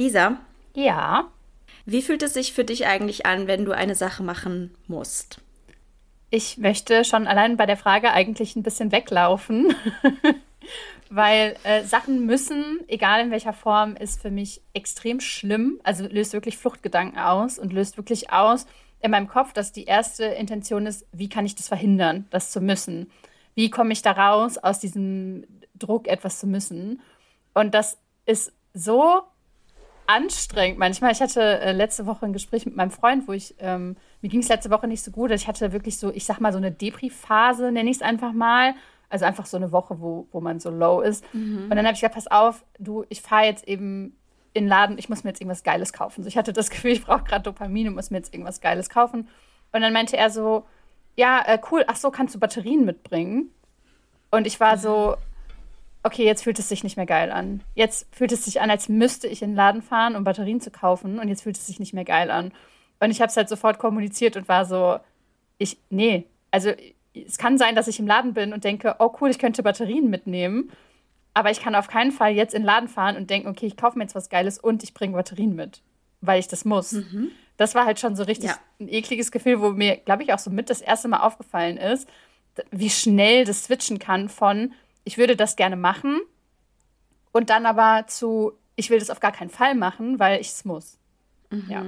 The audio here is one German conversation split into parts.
Lisa? Ja. Wie fühlt es sich für dich eigentlich an, wenn du eine Sache machen musst? Ich möchte schon allein bei der Frage eigentlich ein bisschen weglaufen, weil äh, Sachen müssen, egal in welcher Form, ist für mich extrem schlimm. Also löst wirklich Fluchtgedanken aus und löst wirklich aus in meinem Kopf, dass die erste Intention ist, wie kann ich das verhindern, das zu müssen? Wie komme ich da raus aus diesem Druck, etwas zu müssen? Und das ist so anstrengend manchmal. Ich hatte äh, letzte Woche ein Gespräch mit meinem Freund, wo ich, ähm, mir ging es letzte Woche nicht so gut. Ich hatte wirklich so, ich sag mal, so eine Depri-Phase, nenne ich es einfach mal. Also einfach so eine Woche, wo, wo man so low ist. Mhm. Und dann habe ich gesagt, pass auf, du, ich fahre jetzt eben in den Laden, ich muss mir jetzt irgendwas Geiles kaufen. So, ich hatte das Gefühl, ich brauche gerade Dopamin und muss mir jetzt irgendwas Geiles kaufen. Und dann meinte er so, ja, äh, cool, ach so, kannst du Batterien mitbringen? Und ich war so, okay, jetzt fühlt es sich nicht mehr geil an. Jetzt fühlt es sich an, als müsste ich in den Laden fahren, um Batterien zu kaufen. Und jetzt fühlt es sich nicht mehr geil an. Und ich habe es halt sofort kommuniziert und war so, ich, nee, also es kann sein, dass ich im Laden bin und denke, oh cool, ich könnte Batterien mitnehmen. Aber ich kann auf keinen Fall jetzt in den Laden fahren und denken, okay, ich kaufe mir jetzt was Geiles und ich bringe Batterien mit, weil ich das muss. Mhm. Das war halt schon so richtig ja. ein ekliges Gefühl, wo mir, glaube ich, auch so mit das erste Mal aufgefallen ist, wie schnell das switchen kann von, ich würde das gerne machen und dann aber zu, ich will das auf gar keinen Fall machen, weil ich es muss. Mhm. Ja.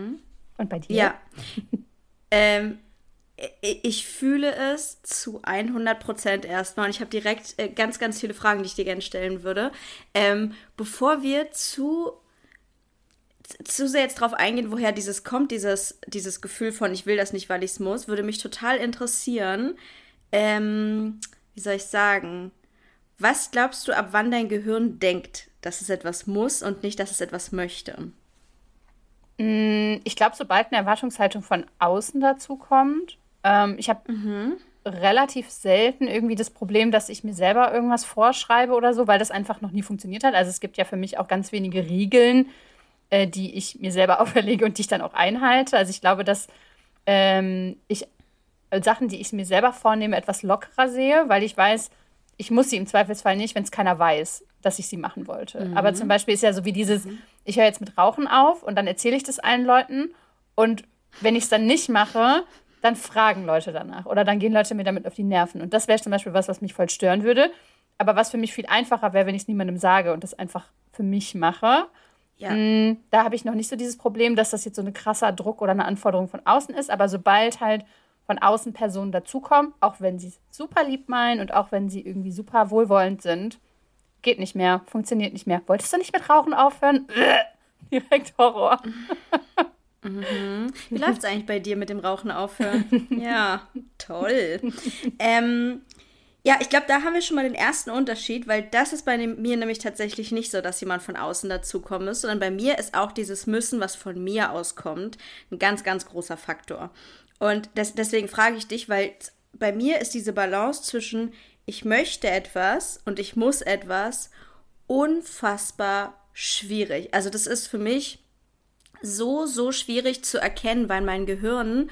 Und bei dir? Ja. ähm, ich fühle es zu 100 Prozent erstmal und ich habe direkt äh, ganz, ganz viele Fragen, die ich dir gerne stellen würde. Ähm, bevor wir zu, zu sehr jetzt drauf eingehen, woher dieses kommt, dieses, dieses Gefühl von ich will das nicht, weil ich es muss, würde mich total interessieren, ähm, wie soll ich sagen, was glaubst du, ab wann dein Gehirn denkt, dass es etwas muss und nicht, dass es etwas möchte? Mm, ich glaube, sobald eine Erwartungshaltung von außen dazu kommt, ähm, ich habe mhm. relativ selten irgendwie das Problem, dass ich mir selber irgendwas vorschreibe oder so, weil das einfach noch nie funktioniert hat. Also es gibt ja für mich auch ganz wenige Regeln, äh, die ich mir selber auferlege und die ich dann auch einhalte. Also ich glaube, dass ähm, ich äh, Sachen, die ich mir selber vornehme, etwas lockerer sehe, weil ich weiß, ich muss sie im Zweifelsfall nicht, wenn es keiner weiß, dass ich sie machen wollte. Mhm. Aber zum Beispiel ist ja so wie dieses, mhm. ich höre jetzt mit Rauchen auf und dann erzähle ich das allen Leuten und wenn ich es dann nicht mache, dann fragen Leute danach oder dann gehen Leute mir damit auf die Nerven. Und das wäre zum Beispiel was, was mich voll stören würde. Aber was für mich viel einfacher wäre, wenn ich es niemandem sage und das einfach für mich mache. Ja. Mm, da habe ich noch nicht so dieses Problem, dass das jetzt so ein krasser Druck oder eine Anforderung von außen ist. Aber sobald halt von außen Personen dazukommen, auch wenn sie es super lieb meinen und auch wenn sie irgendwie super wohlwollend sind, geht nicht mehr, funktioniert nicht mehr. Wolltest du nicht mit Rauchen aufhören? Direkt Horror. Mhm. Wie läuft es eigentlich bei dir mit dem Rauchen aufhören? ja, toll. ähm, ja, ich glaube, da haben wir schon mal den ersten Unterschied, weil das ist bei mir nämlich tatsächlich nicht so, dass jemand von außen dazukommen muss, sondern bei mir ist auch dieses Müssen, was von mir auskommt, ein ganz, ganz großer Faktor. Und das, deswegen frage ich dich, weil bei mir ist diese Balance zwischen ich möchte etwas und ich muss etwas unfassbar schwierig. Also das ist für mich so, so schwierig zu erkennen, weil mein Gehirn,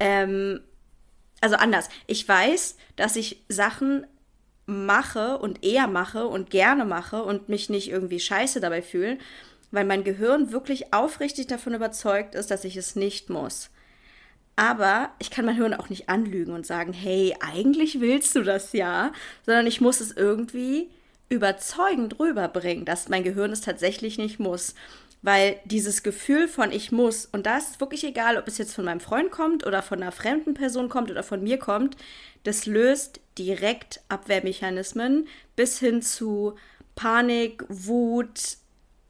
ähm, also anders, ich weiß, dass ich Sachen mache und eher mache und gerne mache und mich nicht irgendwie scheiße dabei fühle, weil mein Gehirn wirklich aufrichtig davon überzeugt ist, dass ich es nicht muss. Aber ich kann mein Hirn auch nicht anlügen und sagen, hey, eigentlich willst du das ja, sondern ich muss es irgendwie überzeugend rüberbringen, dass mein Gehirn es tatsächlich nicht muss. Weil dieses Gefühl von ich muss, und da ist wirklich egal, ob es jetzt von meinem Freund kommt oder von einer fremden Person kommt oder von mir kommt, das löst direkt Abwehrmechanismen bis hin zu Panik, Wut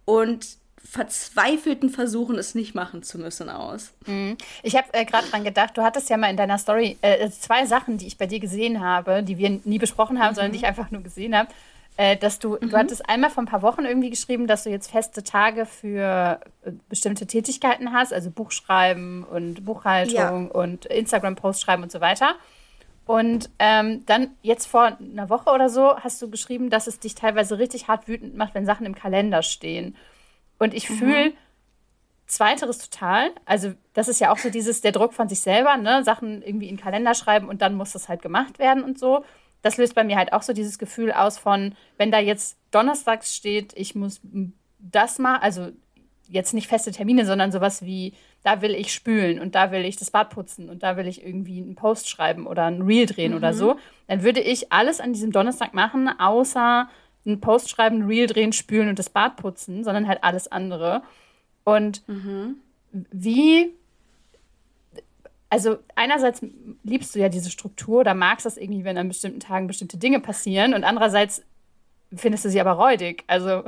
und verzweifelten Versuchen, es nicht machen zu müssen, aus. Mhm. Ich habe äh, gerade dran gedacht, du hattest ja mal in deiner Story äh, zwei Sachen, die ich bei dir gesehen habe, die wir nie besprochen haben, mhm. sondern die ich einfach nur gesehen habe äh, dass du, mhm. du hattest einmal vor ein paar Wochen irgendwie geschrieben, dass du jetzt feste Tage für äh, bestimmte Tätigkeiten hast, also Buchschreiben und Buchhaltung ja. und Instagram-Posts schreiben und so weiter. Und ähm, dann jetzt vor einer Woche oder so hast du geschrieben, dass es dich teilweise richtig hart wütend macht, wenn Sachen im Kalender stehen. Und ich mhm. fühle Zweiteres total. Also, das ist ja auch so dieses, der Druck von sich selber, ne? Sachen irgendwie in den Kalender schreiben und dann muss das halt gemacht werden und so das löst bei mir halt auch so dieses Gefühl aus von, wenn da jetzt donnerstags steht, ich muss das mal, also jetzt nicht feste Termine, sondern sowas wie, da will ich spülen und da will ich das Bad putzen und da will ich irgendwie einen Post schreiben oder ein Reel drehen mhm. oder so, dann würde ich alles an diesem Donnerstag machen, außer einen Post schreiben, ein Reel drehen, spülen und das Bad putzen, sondern halt alles andere. Und mhm. wie, also einerseits liebst du ja diese Struktur oder magst das irgendwie, wenn an bestimmten Tagen bestimmte Dinge passieren und andererseits findest du sie aber räudig. Also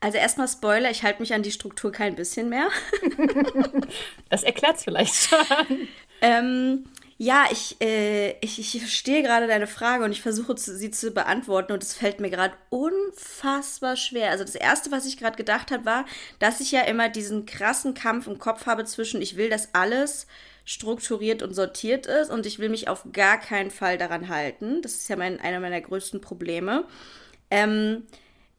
also erstmal Spoiler, ich halte mich an die Struktur kein bisschen mehr. das erklärt es vielleicht schon. Ähm, ja, ich, äh, ich, ich verstehe gerade deine Frage und ich versuche zu, sie zu beantworten und es fällt mir gerade unfassbar schwer. Also das Erste, was ich gerade gedacht habe, war, dass ich ja immer diesen krassen Kampf im Kopf habe zwischen, ich will, dass alles strukturiert und sortiert ist und ich will mich auf gar keinen Fall daran halten. Das ist ja mein, einer meiner größten Probleme. Ähm,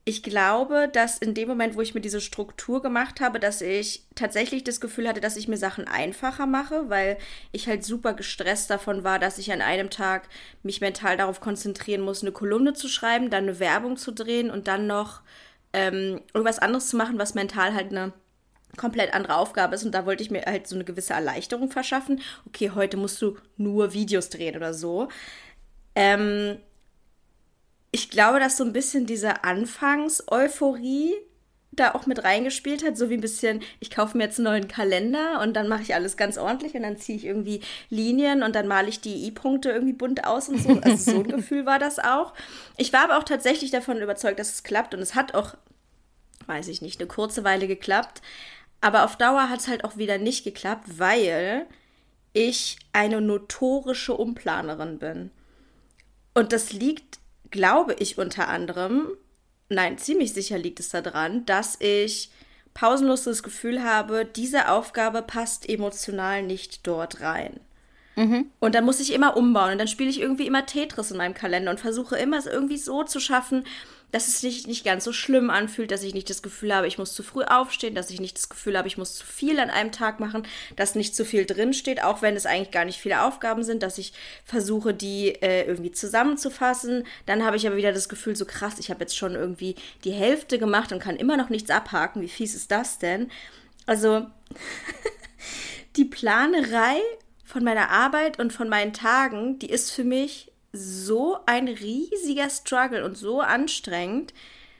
ich glaube, dass in dem Moment, wo ich mir diese Struktur gemacht habe, dass ich tatsächlich das Gefühl hatte, dass ich mir Sachen einfacher mache, weil ich halt super gestresst davon war, dass ich an einem Tag mich mental darauf konzentrieren muss, eine Kolumne zu schreiben, dann eine Werbung zu drehen und dann noch ähm, irgendwas anderes zu machen, was mental halt eine komplett andere Aufgabe ist und da wollte ich mir halt so eine gewisse Erleichterung verschaffen. Okay, heute musst du nur Videos drehen oder so. Ähm, ich glaube, dass so ein bisschen diese Anfangs-Euphorie da auch mit reingespielt hat, so wie ein bisschen, ich kaufe mir jetzt einen neuen Kalender und dann mache ich alles ganz ordentlich und dann ziehe ich irgendwie Linien und dann male ich die I-Punkte irgendwie bunt aus und so. Also so ein Gefühl war das auch. Ich war aber auch tatsächlich davon überzeugt, dass es klappt und es hat auch, weiß ich nicht, eine kurze Weile geklappt. Aber auf Dauer hat es halt auch wieder nicht geklappt, weil ich eine notorische Umplanerin bin. Und das liegt glaube ich unter anderem, nein, ziemlich sicher liegt es daran, dass ich pausenlos das Gefühl habe, diese Aufgabe passt emotional nicht dort rein. Mhm. Und dann muss ich immer umbauen und dann spiele ich irgendwie immer Tetris in meinem Kalender und versuche immer es irgendwie so zu schaffen, dass es sich nicht ganz so schlimm anfühlt, dass ich nicht das Gefühl habe, ich muss zu früh aufstehen, dass ich nicht das Gefühl habe, ich muss zu viel an einem Tag machen, dass nicht zu viel drinsteht, auch wenn es eigentlich gar nicht viele Aufgaben sind, dass ich versuche, die äh, irgendwie zusammenzufassen. Dann habe ich aber wieder das Gefühl, so krass, ich habe jetzt schon irgendwie die Hälfte gemacht und kann immer noch nichts abhaken. Wie fies ist das denn? Also, die Planerei von meiner Arbeit und von meinen Tagen, die ist für mich so ein riesiger Struggle und so anstrengend,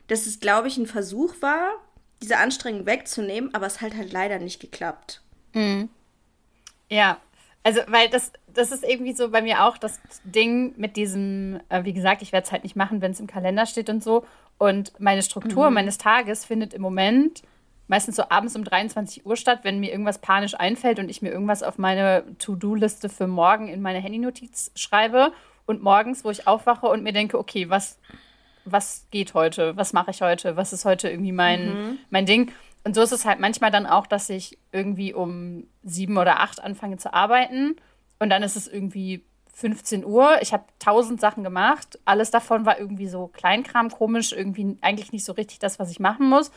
dass es, glaube ich, ein Versuch war, diese Anstrengung wegzunehmen, aber es hat halt leider nicht geklappt. Mhm. Ja, also, weil das, das ist irgendwie so bei mir auch das Ding mit diesem, äh, wie gesagt, ich werde es halt nicht machen, wenn es im Kalender steht und so. Und meine Struktur mhm. meines Tages findet im Moment meistens so abends um 23 Uhr statt, wenn mir irgendwas panisch einfällt und ich mir irgendwas auf meine To-Do-Liste für morgen in meine Handynotiz schreibe und morgens, wo ich aufwache und mir denke, okay, was, was geht heute? Was mache ich heute? Was ist heute irgendwie mein, mhm. mein Ding? Und so ist es halt manchmal dann auch, dass ich irgendwie um sieben oder acht anfange zu arbeiten und dann ist es irgendwie 15 Uhr. Ich habe tausend Sachen gemacht. Alles davon war irgendwie so Kleinkram, komisch, irgendwie eigentlich nicht so richtig das, was ich machen muss.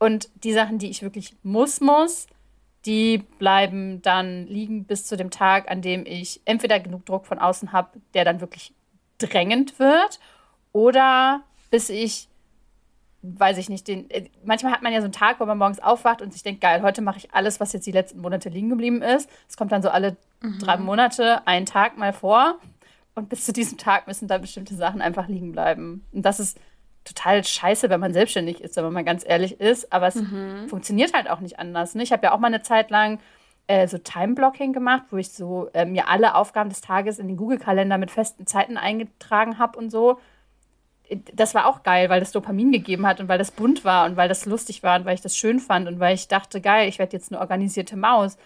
Und die Sachen, die ich wirklich muss, muss, die bleiben dann liegen bis zu dem Tag, an dem ich entweder genug Druck von außen habe, der dann wirklich drängend wird, oder bis ich, weiß ich nicht, den. Äh, manchmal hat man ja so einen Tag, wo man morgens aufwacht und sich denkt, geil, heute mache ich alles, was jetzt die letzten Monate liegen geblieben ist. Es kommt dann so alle mhm. drei Monate einen Tag mal vor. Und bis zu diesem Tag müssen da bestimmte Sachen einfach liegen bleiben. Und das ist total scheiße, wenn man selbstständig ist, wenn man ganz ehrlich ist. Aber es mhm. funktioniert halt auch nicht anders. Ne? Ich habe ja auch mal eine Zeit lang äh, so Time-Blocking gemacht, wo ich so äh, mir alle Aufgaben des Tages in den Google-Kalender mit festen Zeiten eingetragen habe und so. Das war auch geil, weil das Dopamin gegeben hat und weil das bunt war und weil das lustig war und weil ich das schön fand und weil ich dachte, geil, ich werde jetzt eine organisierte Maus.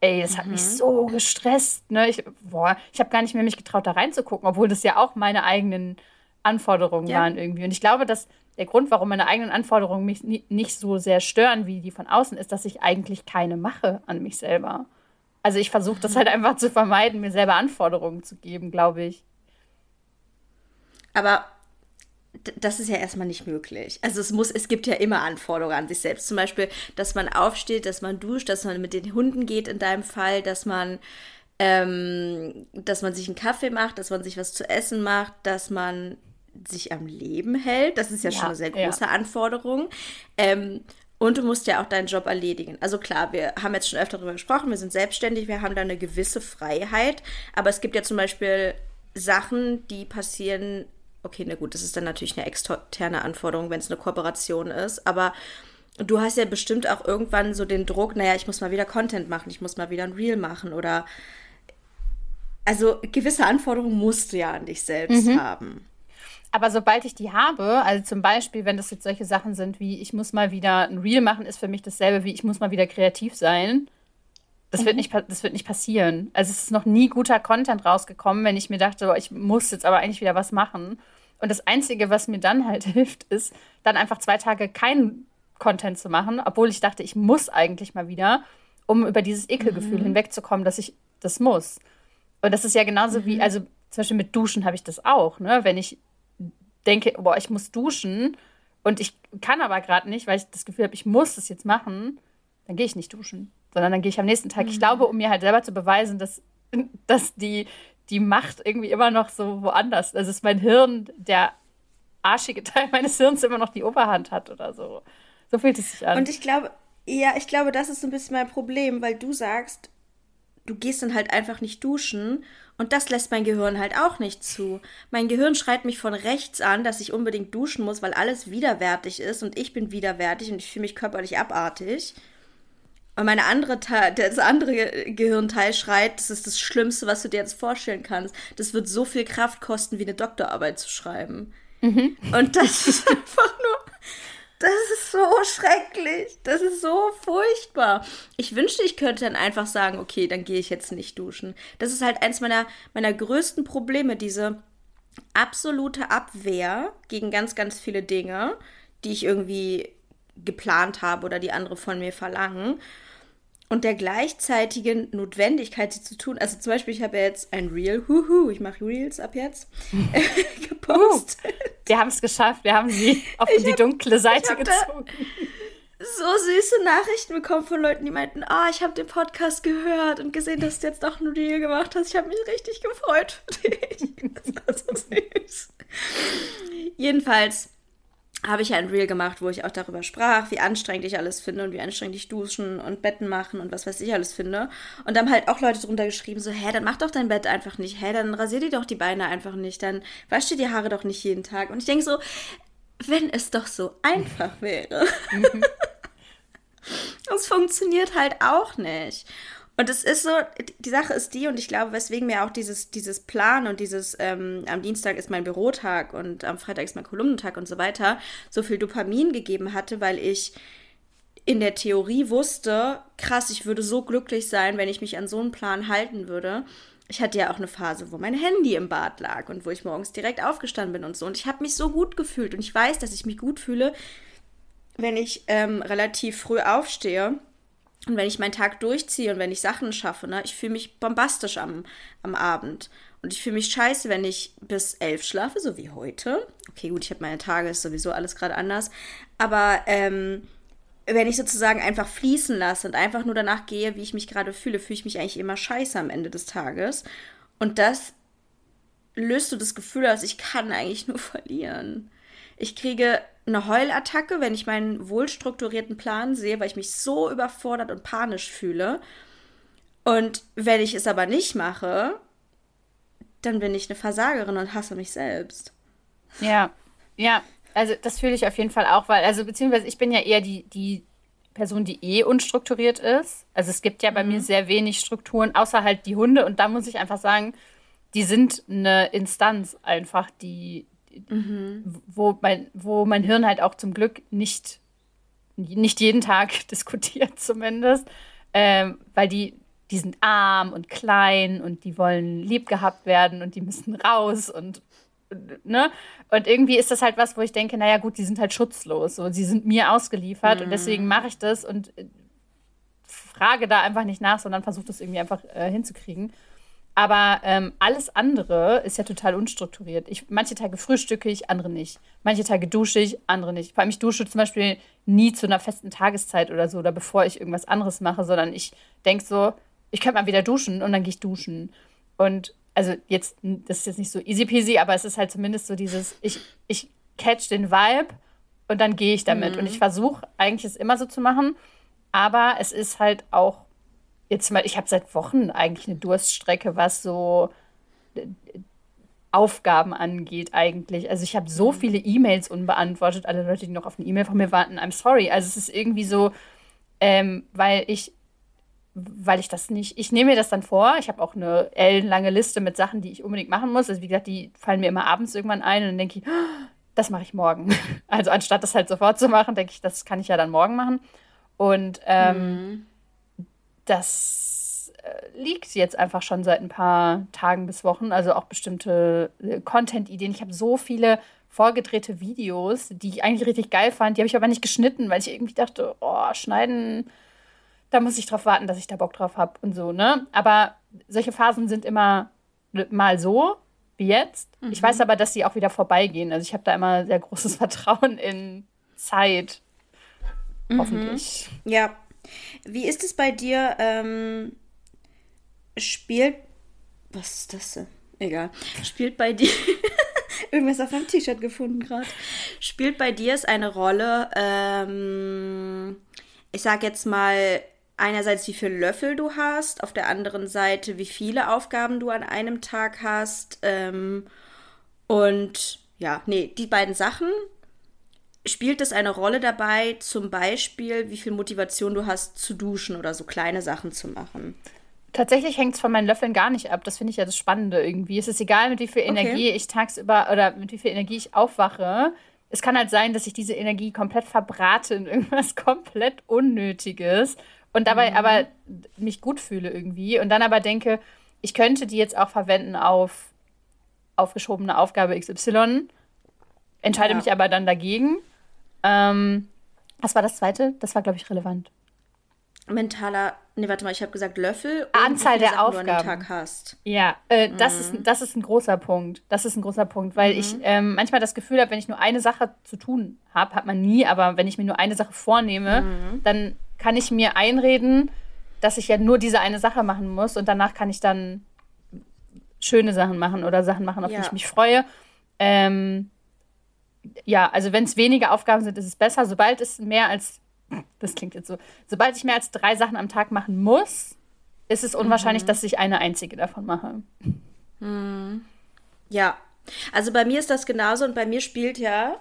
Ey, das hat mhm. mich so gestresst. Ne? Ich, ich habe gar nicht mehr mich getraut, da reinzugucken, obwohl das ja auch meine eigenen Anforderungen ja. waren irgendwie. Und ich glaube, dass der Grund, warum meine eigenen Anforderungen mich nicht so sehr stören wie die von außen, ist, dass ich eigentlich keine mache an mich selber. Also ich versuche das halt einfach zu vermeiden, mir selber Anforderungen zu geben, glaube ich. Aber das ist ja erstmal nicht möglich. Also es muss, es gibt ja immer Anforderungen an sich selbst. Zum Beispiel, dass man aufsteht, dass man duscht, dass man mit den Hunden geht in deinem Fall, dass man, ähm, dass man sich einen Kaffee macht, dass man sich was zu essen macht, dass man sich am Leben hält. Das ist ja, ja schon eine sehr große ja. Anforderung. Ähm, und du musst ja auch deinen Job erledigen. Also klar, wir haben jetzt schon öfter darüber gesprochen, wir sind selbstständig, wir haben da eine gewisse Freiheit. Aber es gibt ja zum Beispiel Sachen, die passieren. Okay, na gut, das ist dann natürlich eine externe Anforderung, wenn es eine Kooperation ist. Aber du hast ja bestimmt auch irgendwann so den Druck, naja, ich muss mal wieder Content machen, ich muss mal wieder ein Reel machen oder. Also gewisse Anforderungen musst du ja an dich selbst mhm. haben. Aber sobald ich die habe, also zum Beispiel, wenn das jetzt solche Sachen sind wie, ich muss mal wieder ein Reel machen, ist für mich dasselbe wie, ich muss mal wieder kreativ sein. Das, mhm. wird nicht, das wird nicht passieren. Also es ist noch nie guter Content rausgekommen, wenn ich mir dachte, ich muss jetzt aber eigentlich wieder was machen. Und das Einzige, was mir dann halt hilft, ist, dann einfach zwei Tage keinen Content zu machen, obwohl ich dachte, ich muss eigentlich mal wieder, um über dieses Ekelgefühl mhm. hinwegzukommen, dass ich das muss. Und das ist ja genauso mhm. wie, also zum Beispiel mit Duschen habe ich das auch, ne? Wenn ich denke, boah, ich muss duschen und ich kann aber gerade nicht, weil ich das Gefühl habe, ich muss das jetzt machen, dann gehe ich nicht duschen, sondern dann gehe ich am nächsten Tag. Mhm. Ich glaube, um mir halt selber zu beweisen, dass, dass die, die Macht irgendwie immer noch so woanders, also dass mein Hirn, der arschige Teil meines Hirns immer noch die Oberhand hat oder so. So fühlt es sich an. Und ich glaube, ja, ich glaube, das ist so ein bisschen mein Problem, weil du sagst, du gehst dann halt einfach nicht duschen und das lässt mein Gehirn halt auch nicht zu. Mein Gehirn schreit mich von rechts an, dass ich unbedingt duschen muss, weil alles widerwärtig ist und ich bin widerwärtig und ich fühle mich körperlich abartig. Und meine andere das andere Gehirnteil schreit, das ist das Schlimmste, was du dir jetzt vorstellen kannst. Das wird so viel Kraft kosten, wie eine Doktorarbeit zu schreiben. Mhm. Und das ist einfach nur das ist so schrecklich. Das ist so furchtbar. Ich wünschte, ich könnte dann einfach sagen, okay, dann gehe ich jetzt nicht duschen. Das ist halt eins meiner, meiner größten Probleme, diese absolute Abwehr gegen ganz, ganz viele Dinge, die ich irgendwie geplant habe oder die andere von mir verlangen und der gleichzeitigen Notwendigkeit, sie zu tun. Also zum Beispiel, ich habe ja jetzt ein Reel, huhu, ich mache Reels ab jetzt, gepostet. Uh, wir haben es geschafft, wir haben sie auf ich die hab, dunkle Seite gezogen. So süße Nachrichten bekommen von Leuten, die meinten, ah, oh, ich habe den Podcast gehört und gesehen, dass du jetzt doch ein Reel gemacht hast. Ich habe mich richtig gefreut für dich. Das war so süß. Jedenfalls habe ich ja ein Reel gemacht, wo ich auch darüber sprach, wie anstrengend ich alles finde und wie anstrengend ich duschen und Betten machen und was weiß ich alles finde. Und dann halt auch Leute drunter geschrieben, so, hä, dann mach doch dein Bett einfach nicht, hä, dann rasier dir doch die Beine einfach nicht, dann wasch dir die Haare doch nicht jeden Tag. Und ich denke so, wenn es doch so einfach wäre. Mhm. Das funktioniert halt auch nicht. Und es ist so, die Sache ist die, und ich glaube, weswegen mir auch dieses, dieses Plan und dieses, ähm, am Dienstag ist mein Bürotag und am Freitag ist mein Kolumnentag und so weiter, so viel Dopamin gegeben hatte, weil ich in der Theorie wusste, krass, ich würde so glücklich sein, wenn ich mich an so einen Plan halten würde. Ich hatte ja auch eine Phase, wo mein Handy im Bad lag und wo ich morgens direkt aufgestanden bin und so. Und ich habe mich so gut gefühlt und ich weiß, dass ich mich gut fühle, wenn ich ähm, relativ früh aufstehe und wenn ich meinen Tag durchziehe und wenn ich Sachen schaffe, ne, ich fühle mich bombastisch am, am Abend. Und ich fühle mich scheiße, wenn ich bis elf schlafe, so wie heute. Okay, gut, ich habe meine Tage, ist sowieso alles gerade anders. Aber ähm, wenn ich sozusagen einfach fließen lasse und einfach nur danach gehe, wie ich mich gerade fühle, fühle ich mich eigentlich immer scheiße am Ende des Tages. Und das löst du das Gefühl aus, ich kann eigentlich nur verlieren. Ich kriege eine Heulattacke, wenn ich meinen wohlstrukturierten Plan sehe, weil ich mich so überfordert und panisch fühle. Und wenn ich es aber nicht mache, dann bin ich eine Versagerin und hasse mich selbst. Ja, ja, also das fühle ich auf jeden Fall auch, weil, also beziehungsweise ich bin ja eher die, die Person, die eh unstrukturiert ist. Also es gibt ja bei mhm. mir sehr wenig Strukturen, außer halt die Hunde. Und da muss ich einfach sagen, die sind eine Instanz einfach, die, mhm. wo, mein, wo mein Hirn halt auch zum Glück nicht, nicht jeden Tag diskutiert zumindest, ähm, weil die, die sind arm und klein und die wollen lieb gehabt werden und die müssen raus und ne? Und irgendwie ist das halt was, wo ich denke, naja gut, die sind halt schutzlos, so sie sind mir ausgeliefert mhm. und deswegen mache ich das und äh, frage da einfach nicht nach, sondern versuche das irgendwie einfach äh, hinzukriegen. Aber ähm, alles andere ist ja total unstrukturiert. Ich, manche Tage frühstücke ich, andere nicht. Manche Tage dusche ich, andere nicht. Vor allem, ich dusche zum Beispiel nie zu einer festen Tageszeit oder so, oder bevor ich irgendwas anderes mache, sondern ich denke so, ich könnte mal wieder duschen und dann gehe ich duschen. Und also jetzt, das ist jetzt nicht so easy peasy, aber es ist halt zumindest so dieses, ich, ich catch den Vibe und dann gehe ich damit. Mhm. Und ich versuche eigentlich es immer so zu machen, aber es ist halt auch jetzt mal, ich habe seit Wochen eigentlich eine Durststrecke, was so äh, Aufgaben angeht eigentlich. Also ich habe so mhm. viele E-Mails unbeantwortet, alle Leute, die noch auf eine E-Mail von mir warten, I'm sorry. Also es ist irgendwie so, ähm, weil ich weil ich das nicht, ich nehme mir das dann vor. Ich habe auch eine ellenlange Liste mit Sachen, die ich unbedingt machen muss. Also wie gesagt, die fallen mir immer abends irgendwann ein und dann denke ich, oh, das mache ich morgen. Also anstatt das halt sofort zu machen, denke ich, das kann ich ja dann morgen machen. Und ähm, mhm. Das äh, liegt jetzt einfach schon seit ein paar Tagen bis Wochen. Also auch bestimmte äh, Content-Ideen. Ich habe so viele vorgedrehte Videos, die ich eigentlich richtig geil fand. Die habe ich aber nicht geschnitten, weil ich irgendwie dachte, oh, schneiden da muss ich drauf warten, dass ich da Bock drauf habe und so, ne? Aber solche Phasen sind immer mal so, wie jetzt. Mhm. Ich weiß aber, dass sie auch wieder vorbeigehen. Also ich habe da immer sehr großes Vertrauen in Zeit. Mhm. Hoffentlich. Ja. Wie ist es bei dir? Ähm, spielt. Was ist das denn? Egal. Spielt bei dir. Irgendwas auf meinem T-Shirt gefunden gerade. Spielt bei dir es eine Rolle, ähm, ich sag jetzt mal, einerseits, wie viele Löffel du hast, auf der anderen Seite, wie viele Aufgaben du an einem Tag hast. Ähm, und ja, nee, die beiden Sachen. Spielt es eine Rolle dabei, zum Beispiel, wie viel Motivation du hast zu duschen oder so kleine Sachen zu machen? Tatsächlich hängt es von meinen Löffeln gar nicht ab. Das finde ich ja das Spannende irgendwie. Es ist egal, mit wie viel Energie okay. ich tagsüber oder mit wie viel Energie ich aufwache. Es kann halt sein, dass ich diese Energie komplett verbrate in irgendwas komplett Unnötiges und dabei mhm. aber mich gut fühle irgendwie und dann aber denke, ich könnte die jetzt auch verwenden auf aufgeschobene Aufgabe XY, entscheide ja. mich aber dann dagegen. Ähm, was war das zweite? Das war, glaube ich, relevant. Mentaler, nee, warte mal, ich habe gesagt Löffel. Anzahl der Sachen Aufgaben. Du an Tag hast. Ja, äh, mhm. das, ist, das ist ein großer Punkt. Das ist ein großer Punkt, weil mhm. ich ähm, manchmal das Gefühl habe, wenn ich nur eine Sache zu tun habe, hat man nie, aber wenn ich mir nur eine Sache vornehme, mhm. dann kann ich mir einreden, dass ich ja nur diese eine Sache machen muss und danach kann ich dann schöne Sachen machen oder Sachen machen, auf ja. die ich mich freue. Ähm, ja, also wenn es wenige Aufgaben sind, ist es besser. Sobald es mehr als, das klingt jetzt so, sobald ich mehr als drei Sachen am Tag machen muss, ist es unwahrscheinlich, mhm. dass ich eine einzige davon mache. Mhm. Ja, also bei mir ist das genauso und bei mir spielt ja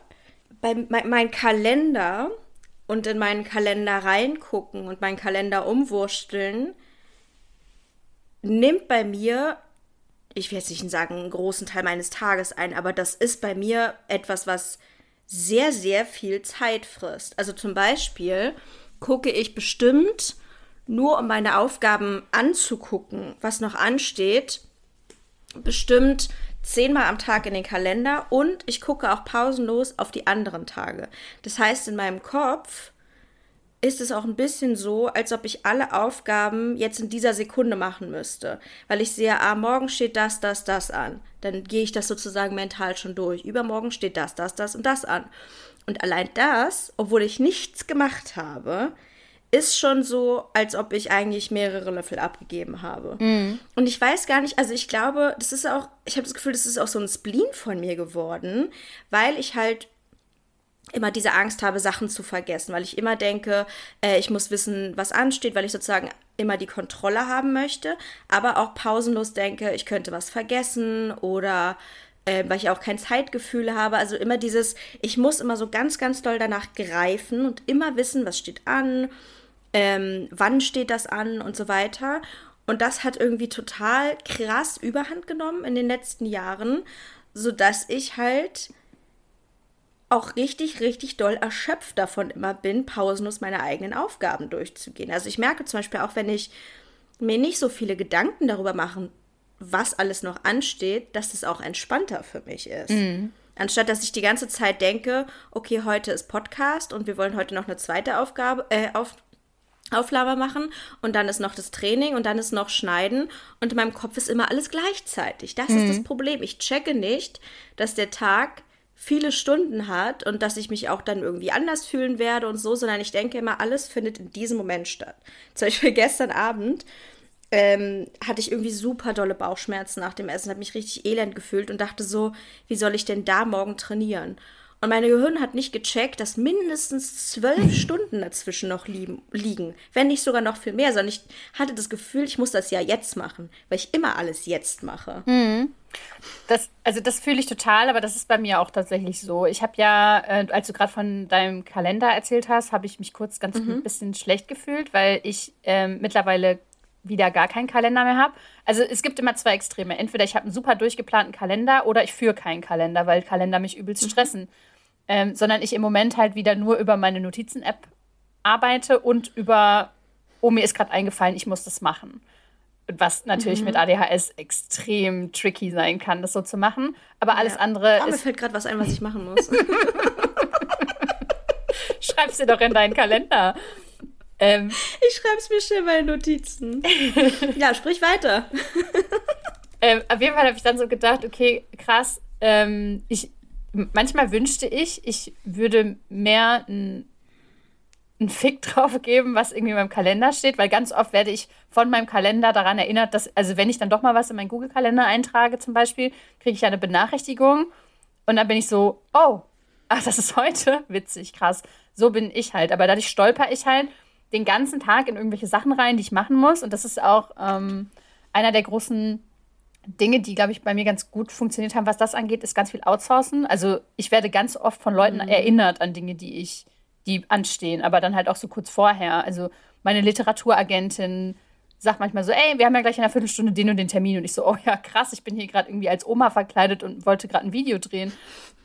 bei, mein, mein Kalender und in meinen Kalender reingucken und meinen Kalender umwursteln, nimmt bei mir, ich will jetzt nicht sagen, einen großen Teil meines Tages ein, aber das ist bei mir etwas, was sehr, sehr viel Zeit frisst. Also zum Beispiel gucke ich bestimmt nur um meine Aufgaben anzugucken, was noch ansteht, bestimmt zehnmal am Tag in den Kalender und ich gucke auch pausenlos auf die anderen Tage. Das heißt, in meinem Kopf ist es auch ein bisschen so, als ob ich alle Aufgaben jetzt in dieser Sekunde machen müsste. Weil ich sehe, ah, morgen steht das, das, das an. Dann gehe ich das sozusagen mental schon durch. Übermorgen steht das, das, das und das an. Und allein das, obwohl ich nichts gemacht habe, ist schon so, als ob ich eigentlich mehrere Löffel abgegeben habe. Mhm. Und ich weiß gar nicht, also ich glaube, das ist auch, ich habe das Gefühl, das ist auch so ein Spleen von mir geworden, weil ich halt immer diese Angst habe, Sachen zu vergessen, weil ich immer denke, äh, ich muss wissen, was ansteht, weil ich sozusagen immer die Kontrolle haben möchte, aber auch pausenlos denke, ich könnte was vergessen oder äh, weil ich auch kein Zeitgefühl habe. Also immer dieses, ich muss immer so ganz, ganz doll danach greifen und immer wissen, was steht an ähm, wann steht das an und so weiter. Und das hat irgendwie total krass überhand genommen in den letzten Jahren, sodass ich halt auch richtig, richtig doll erschöpft davon immer bin, pausenlos meine eigenen Aufgaben durchzugehen. Also ich merke zum Beispiel auch, wenn ich mir nicht so viele Gedanken darüber mache, was alles noch ansteht, dass es auch entspannter für mich ist. Mhm. Anstatt dass ich die ganze Zeit denke, okay, heute ist Podcast und wir wollen heute noch eine zweite Aufgabe, äh, auf, Auflaber machen und dann ist noch das Training und dann ist noch Schneiden und in meinem Kopf ist immer alles gleichzeitig. Das mhm. ist das mhm. Problem. Ich checke nicht, dass der Tag viele Stunden hat und dass ich mich auch dann irgendwie anders fühlen werde und so, sondern ich denke immer, alles findet in diesem Moment statt. Zum Beispiel gestern Abend ähm, hatte ich irgendwie super dolle Bauchschmerzen nach dem Essen, habe mich richtig elend gefühlt und dachte so, wie soll ich denn da morgen trainieren? Und mein Gehirn hat nicht gecheckt, dass mindestens zwölf Stunden dazwischen noch liegen. Wenn nicht sogar noch viel mehr, sondern ich hatte das Gefühl, ich muss das ja jetzt machen, weil ich immer alles jetzt mache. Mhm. Das, also das fühle ich total, aber das ist bei mir auch tatsächlich so. Ich habe ja, äh, als du gerade von deinem Kalender erzählt hast, habe ich mich kurz ganz mhm. ein bisschen schlecht gefühlt, weil ich äh, mittlerweile wieder gar keinen Kalender mehr habe. Also es gibt immer zwei Extreme. Entweder ich habe einen super durchgeplanten Kalender oder ich führe keinen Kalender, weil Kalender mich übelst mhm. Ähm, sondern ich im Moment halt wieder nur über meine Notizen-App arbeite und über, oh, mir ist gerade eingefallen, ich muss das machen. Was natürlich mhm. mit ADHS extrem tricky sein kann, das so zu machen. Aber alles ja. andere. Oh, mir fällt gerade was ein, was ich machen muss. Schreib's dir doch in deinen Kalender. Ähm, ich schreibe es mir schnell bei Notizen. ja, sprich weiter. ähm, auf jeden Fall habe ich dann so gedacht, okay, krass. Ähm, ich, manchmal wünschte ich, ich würde mehr einen Fick drauf geben, was irgendwie in meinem Kalender steht, weil ganz oft werde ich von meinem Kalender daran erinnert, dass, also wenn ich dann doch mal was in meinen Google-Kalender eintrage zum Beispiel, kriege ich eine Benachrichtigung und dann bin ich so, oh, ach, das ist heute, witzig, krass. So bin ich halt. Aber dadurch stolper ich halt den ganzen Tag in irgendwelche Sachen rein, die ich machen muss. Und das ist auch ähm, einer der großen Dinge, die, glaube ich, bei mir ganz gut funktioniert haben, was das angeht, ist ganz viel Outsourcen. Also ich werde ganz oft von Leuten mhm. erinnert an Dinge, die ich, die anstehen, aber dann halt auch so kurz vorher. Also meine Literaturagentin sagt manchmal so, ey, wir haben ja gleich in einer Viertelstunde den und den Termin. Und ich so, oh ja, krass, ich bin hier gerade irgendwie als Oma verkleidet und wollte gerade ein Video drehen.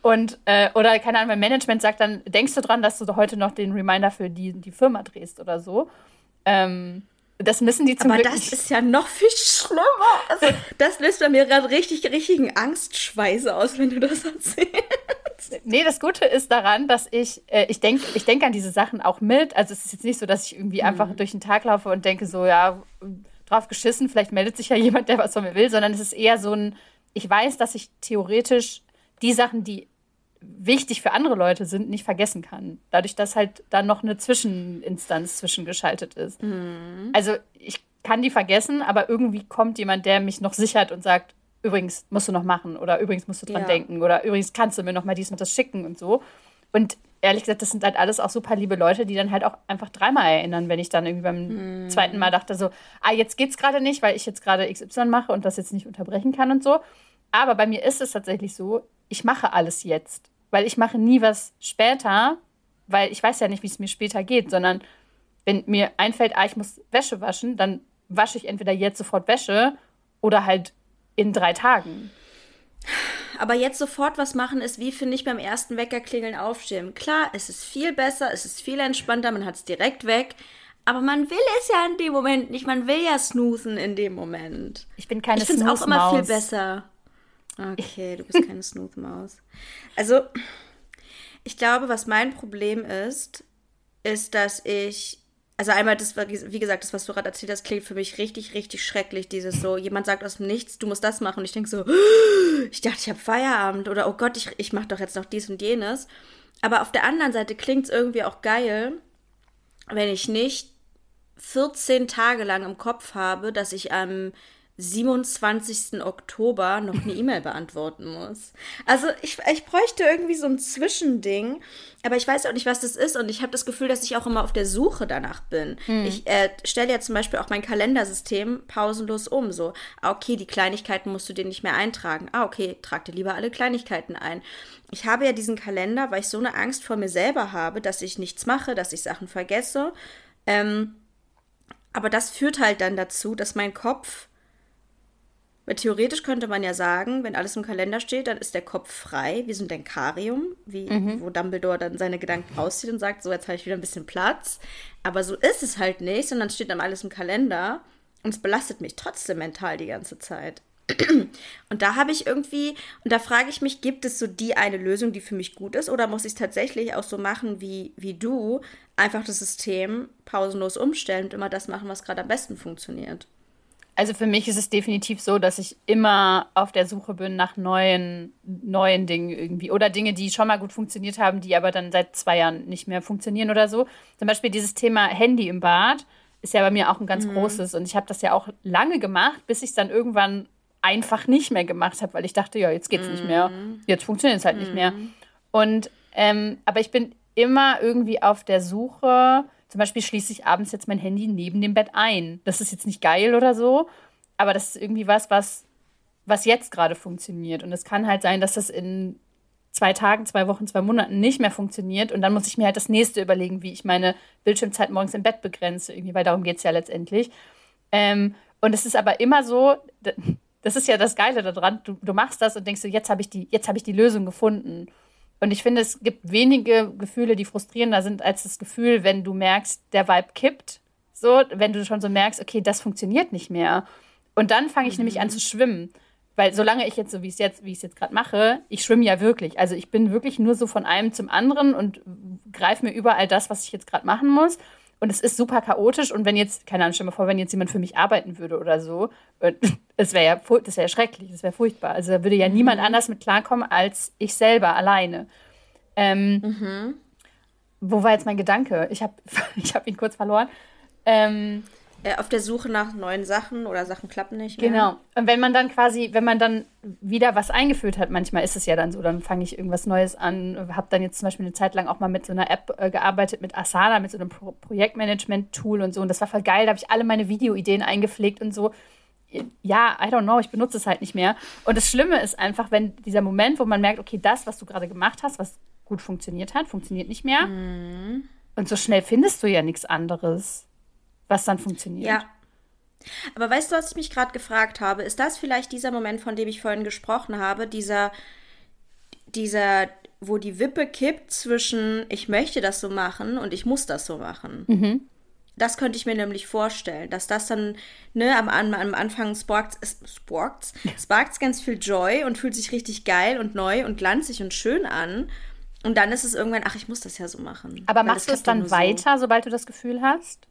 Und, äh, oder keine Ahnung, mein Management sagt dann, denkst du dran, dass du heute noch den Reminder für die, die Firma drehst oder so. Ähm, das müssen die zum Aber Glück das ist ja noch viel schlimmer. Also, das löst bei mir gerade richtig, richtigen Angstschweiße aus, wenn du das erzählst. Nee, das Gute ist daran, dass ich, äh, ich denke ich denk an diese Sachen auch mit. Also es ist jetzt nicht so, dass ich irgendwie mhm. einfach durch den Tag laufe und denke so, ja, drauf geschissen, vielleicht meldet sich ja jemand, der was von mir will, sondern es ist eher so ein, ich weiß, dass ich theoretisch die Sachen, die wichtig für andere Leute sind, nicht vergessen kann. Dadurch, dass halt da noch eine Zwischeninstanz zwischengeschaltet ist. Mhm. Also ich kann die vergessen, aber irgendwie kommt jemand, der mich noch sichert und sagt, übrigens musst du noch machen oder übrigens musst du dran ja. denken oder übrigens kannst du mir noch mal dies und das schicken und so. Und ehrlich gesagt, das sind halt alles auch super liebe Leute, die dann halt auch einfach dreimal erinnern, wenn ich dann irgendwie beim mm. zweiten Mal dachte so, ah, jetzt geht's gerade nicht, weil ich jetzt gerade XY mache und das jetzt nicht unterbrechen kann und so. Aber bei mir ist es tatsächlich so, ich mache alles jetzt weil ich mache nie was später, weil ich weiß ja nicht, wie es mir später geht, sondern wenn mir einfällt, ah, ich muss Wäsche waschen, dann wasche ich entweder jetzt sofort Wäsche oder halt in drei Tagen. Aber jetzt sofort was machen ist wie, finde ich, beim ersten Weckerklingeln aufstehen. Klar, es ist viel besser, es ist viel entspannter, man hat es direkt weg. Aber man will es ja in dem Moment nicht. Man will ja snoosen in dem Moment. Ich bin keine Ich finde es auch immer viel besser. Okay, du bist keine Smooth-Maus. Also, ich glaube, was mein Problem ist, ist, dass ich. Also einmal, das wie gesagt, das, was du gerade erzählt hast, klingt für mich richtig, richtig schrecklich. Dieses so, jemand sagt aus dem Nichts, du musst das machen. Und ich denke so, ich dachte, ich habe Feierabend. Oder, oh Gott, ich, ich mache doch jetzt noch dies und jenes. Aber auf der anderen Seite klingt es irgendwie auch geil, wenn ich nicht 14 Tage lang im Kopf habe, dass ich am 27. Oktober noch eine E-Mail beantworten muss. Also ich, ich bräuchte irgendwie so ein Zwischending, aber ich weiß auch nicht, was das ist und ich habe das Gefühl, dass ich auch immer auf der Suche danach bin. Hm. Ich äh, stelle ja zum Beispiel auch mein Kalendersystem pausenlos um. So, ah, okay, die Kleinigkeiten musst du dir nicht mehr eintragen. Ah, okay, trag dir lieber alle Kleinigkeiten ein. Ich habe ja diesen Kalender, weil ich so eine Angst vor mir selber habe, dass ich nichts mache, dass ich Sachen vergesse. Ähm, aber das führt halt dann dazu, dass mein Kopf weil theoretisch könnte man ja sagen, wenn alles im Kalender steht, dann ist der Kopf frei, wie so ein Denkarium, wie, mhm. wo Dumbledore dann seine Gedanken rauszieht und sagt, so jetzt habe ich wieder ein bisschen Platz. Aber so ist es halt nicht, sondern steht dann alles im Kalender und es belastet mich trotzdem mental die ganze Zeit. Und da habe ich irgendwie, und da frage ich mich, gibt es so die eine Lösung, die für mich gut ist, oder muss ich es tatsächlich auch so machen wie, wie du, einfach das System pausenlos umstellen und immer das machen, was gerade am besten funktioniert? Also für mich ist es definitiv so, dass ich immer auf der Suche bin nach neuen, neuen Dingen irgendwie. Oder Dinge, die schon mal gut funktioniert haben, die aber dann seit zwei Jahren nicht mehr funktionieren oder so. Zum Beispiel dieses Thema Handy im Bad. ist ja bei mir auch ein ganz mhm. großes. Und ich habe das ja auch lange gemacht, bis ich es dann irgendwann einfach nicht mehr gemacht habe, weil ich dachte, ja, jetzt geht's mhm. nicht mehr. Mhm. Jetzt funktioniert es halt mhm. nicht mehr. Mhm. Und ähm, aber ich bin immer irgendwie auf der Suche. Zum Beispiel schließe ich abends jetzt mein Handy neben dem Bett ein. Das ist jetzt nicht geil oder so, aber das ist irgendwie was, was, was jetzt gerade funktioniert. Und es kann halt sein, dass das in zwei Tagen, zwei Wochen, zwei Monaten nicht mehr funktioniert. Und dann muss ich mir halt das nächste überlegen, wie ich meine Bildschirmzeit morgens im Bett begrenze, irgendwie, weil darum geht es ja letztendlich. Ähm, und es ist aber immer so, das ist ja das Geile daran, du, du machst das und denkst so, jetzt habe ich, hab ich die Lösung gefunden. Und ich finde, es gibt wenige Gefühle, die frustrierender sind, als das Gefühl, wenn du merkst, der Vibe kippt. So, wenn du schon so merkst, okay, das funktioniert nicht mehr. Und dann fange ich mhm. nämlich an zu schwimmen. Weil solange ich jetzt so, wie ich es jetzt, wie ich es jetzt gerade mache, ich schwimme ja wirklich. Also ich bin wirklich nur so von einem zum anderen und greife mir überall das, was ich jetzt gerade machen muss. Und es ist super chaotisch. Und wenn jetzt, keine Ahnung, stell mal vor, wenn jetzt jemand für mich arbeiten würde oder so, es wäre ja, das wäre schrecklich, das wäre furchtbar. Also da würde ja mhm. niemand anders mit klarkommen als ich selber alleine. Ähm, mhm. Wo war jetzt mein Gedanke? Ich habe ich hab ihn kurz verloren. Ähm, äh, auf der Suche nach neuen Sachen oder Sachen klappen nicht. Mehr. Genau. Und wenn man dann quasi, wenn man dann wieder was eingeführt hat, manchmal ist es ja dann so, dann fange ich irgendwas Neues an, habe dann jetzt zum Beispiel eine Zeit lang auch mal mit so einer App äh, gearbeitet, mit Asana, mit so einem Pro Projektmanagement-Tool und so. Und das war voll geil. Da habe ich alle meine Videoideen eingepflegt und so. Ja, I don't know, ich benutze es halt nicht mehr. Und das Schlimme ist einfach, wenn dieser Moment, wo man merkt, okay, das, was du gerade gemacht hast, was gut funktioniert hat, funktioniert nicht mehr. Mhm. Und so schnell findest du ja nichts anderes was dann funktioniert. Ja. Aber weißt du, was ich mich gerade gefragt habe? Ist das vielleicht dieser Moment, von dem ich vorhin gesprochen habe, dieser, dieser, wo die Wippe kippt zwischen ich möchte das so machen und ich muss das so machen? Mhm. Das könnte ich mir nämlich vorstellen, dass das dann, ne, am, am Anfang sparkt sparkt's, sparkt's ganz viel Joy und fühlt sich richtig geil und neu und glanzig und schön an. Und dann ist es irgendwann, ach, ich muss das ja so machen. Aber machst du es dann weiter, so. sobald du das Gefühl hast?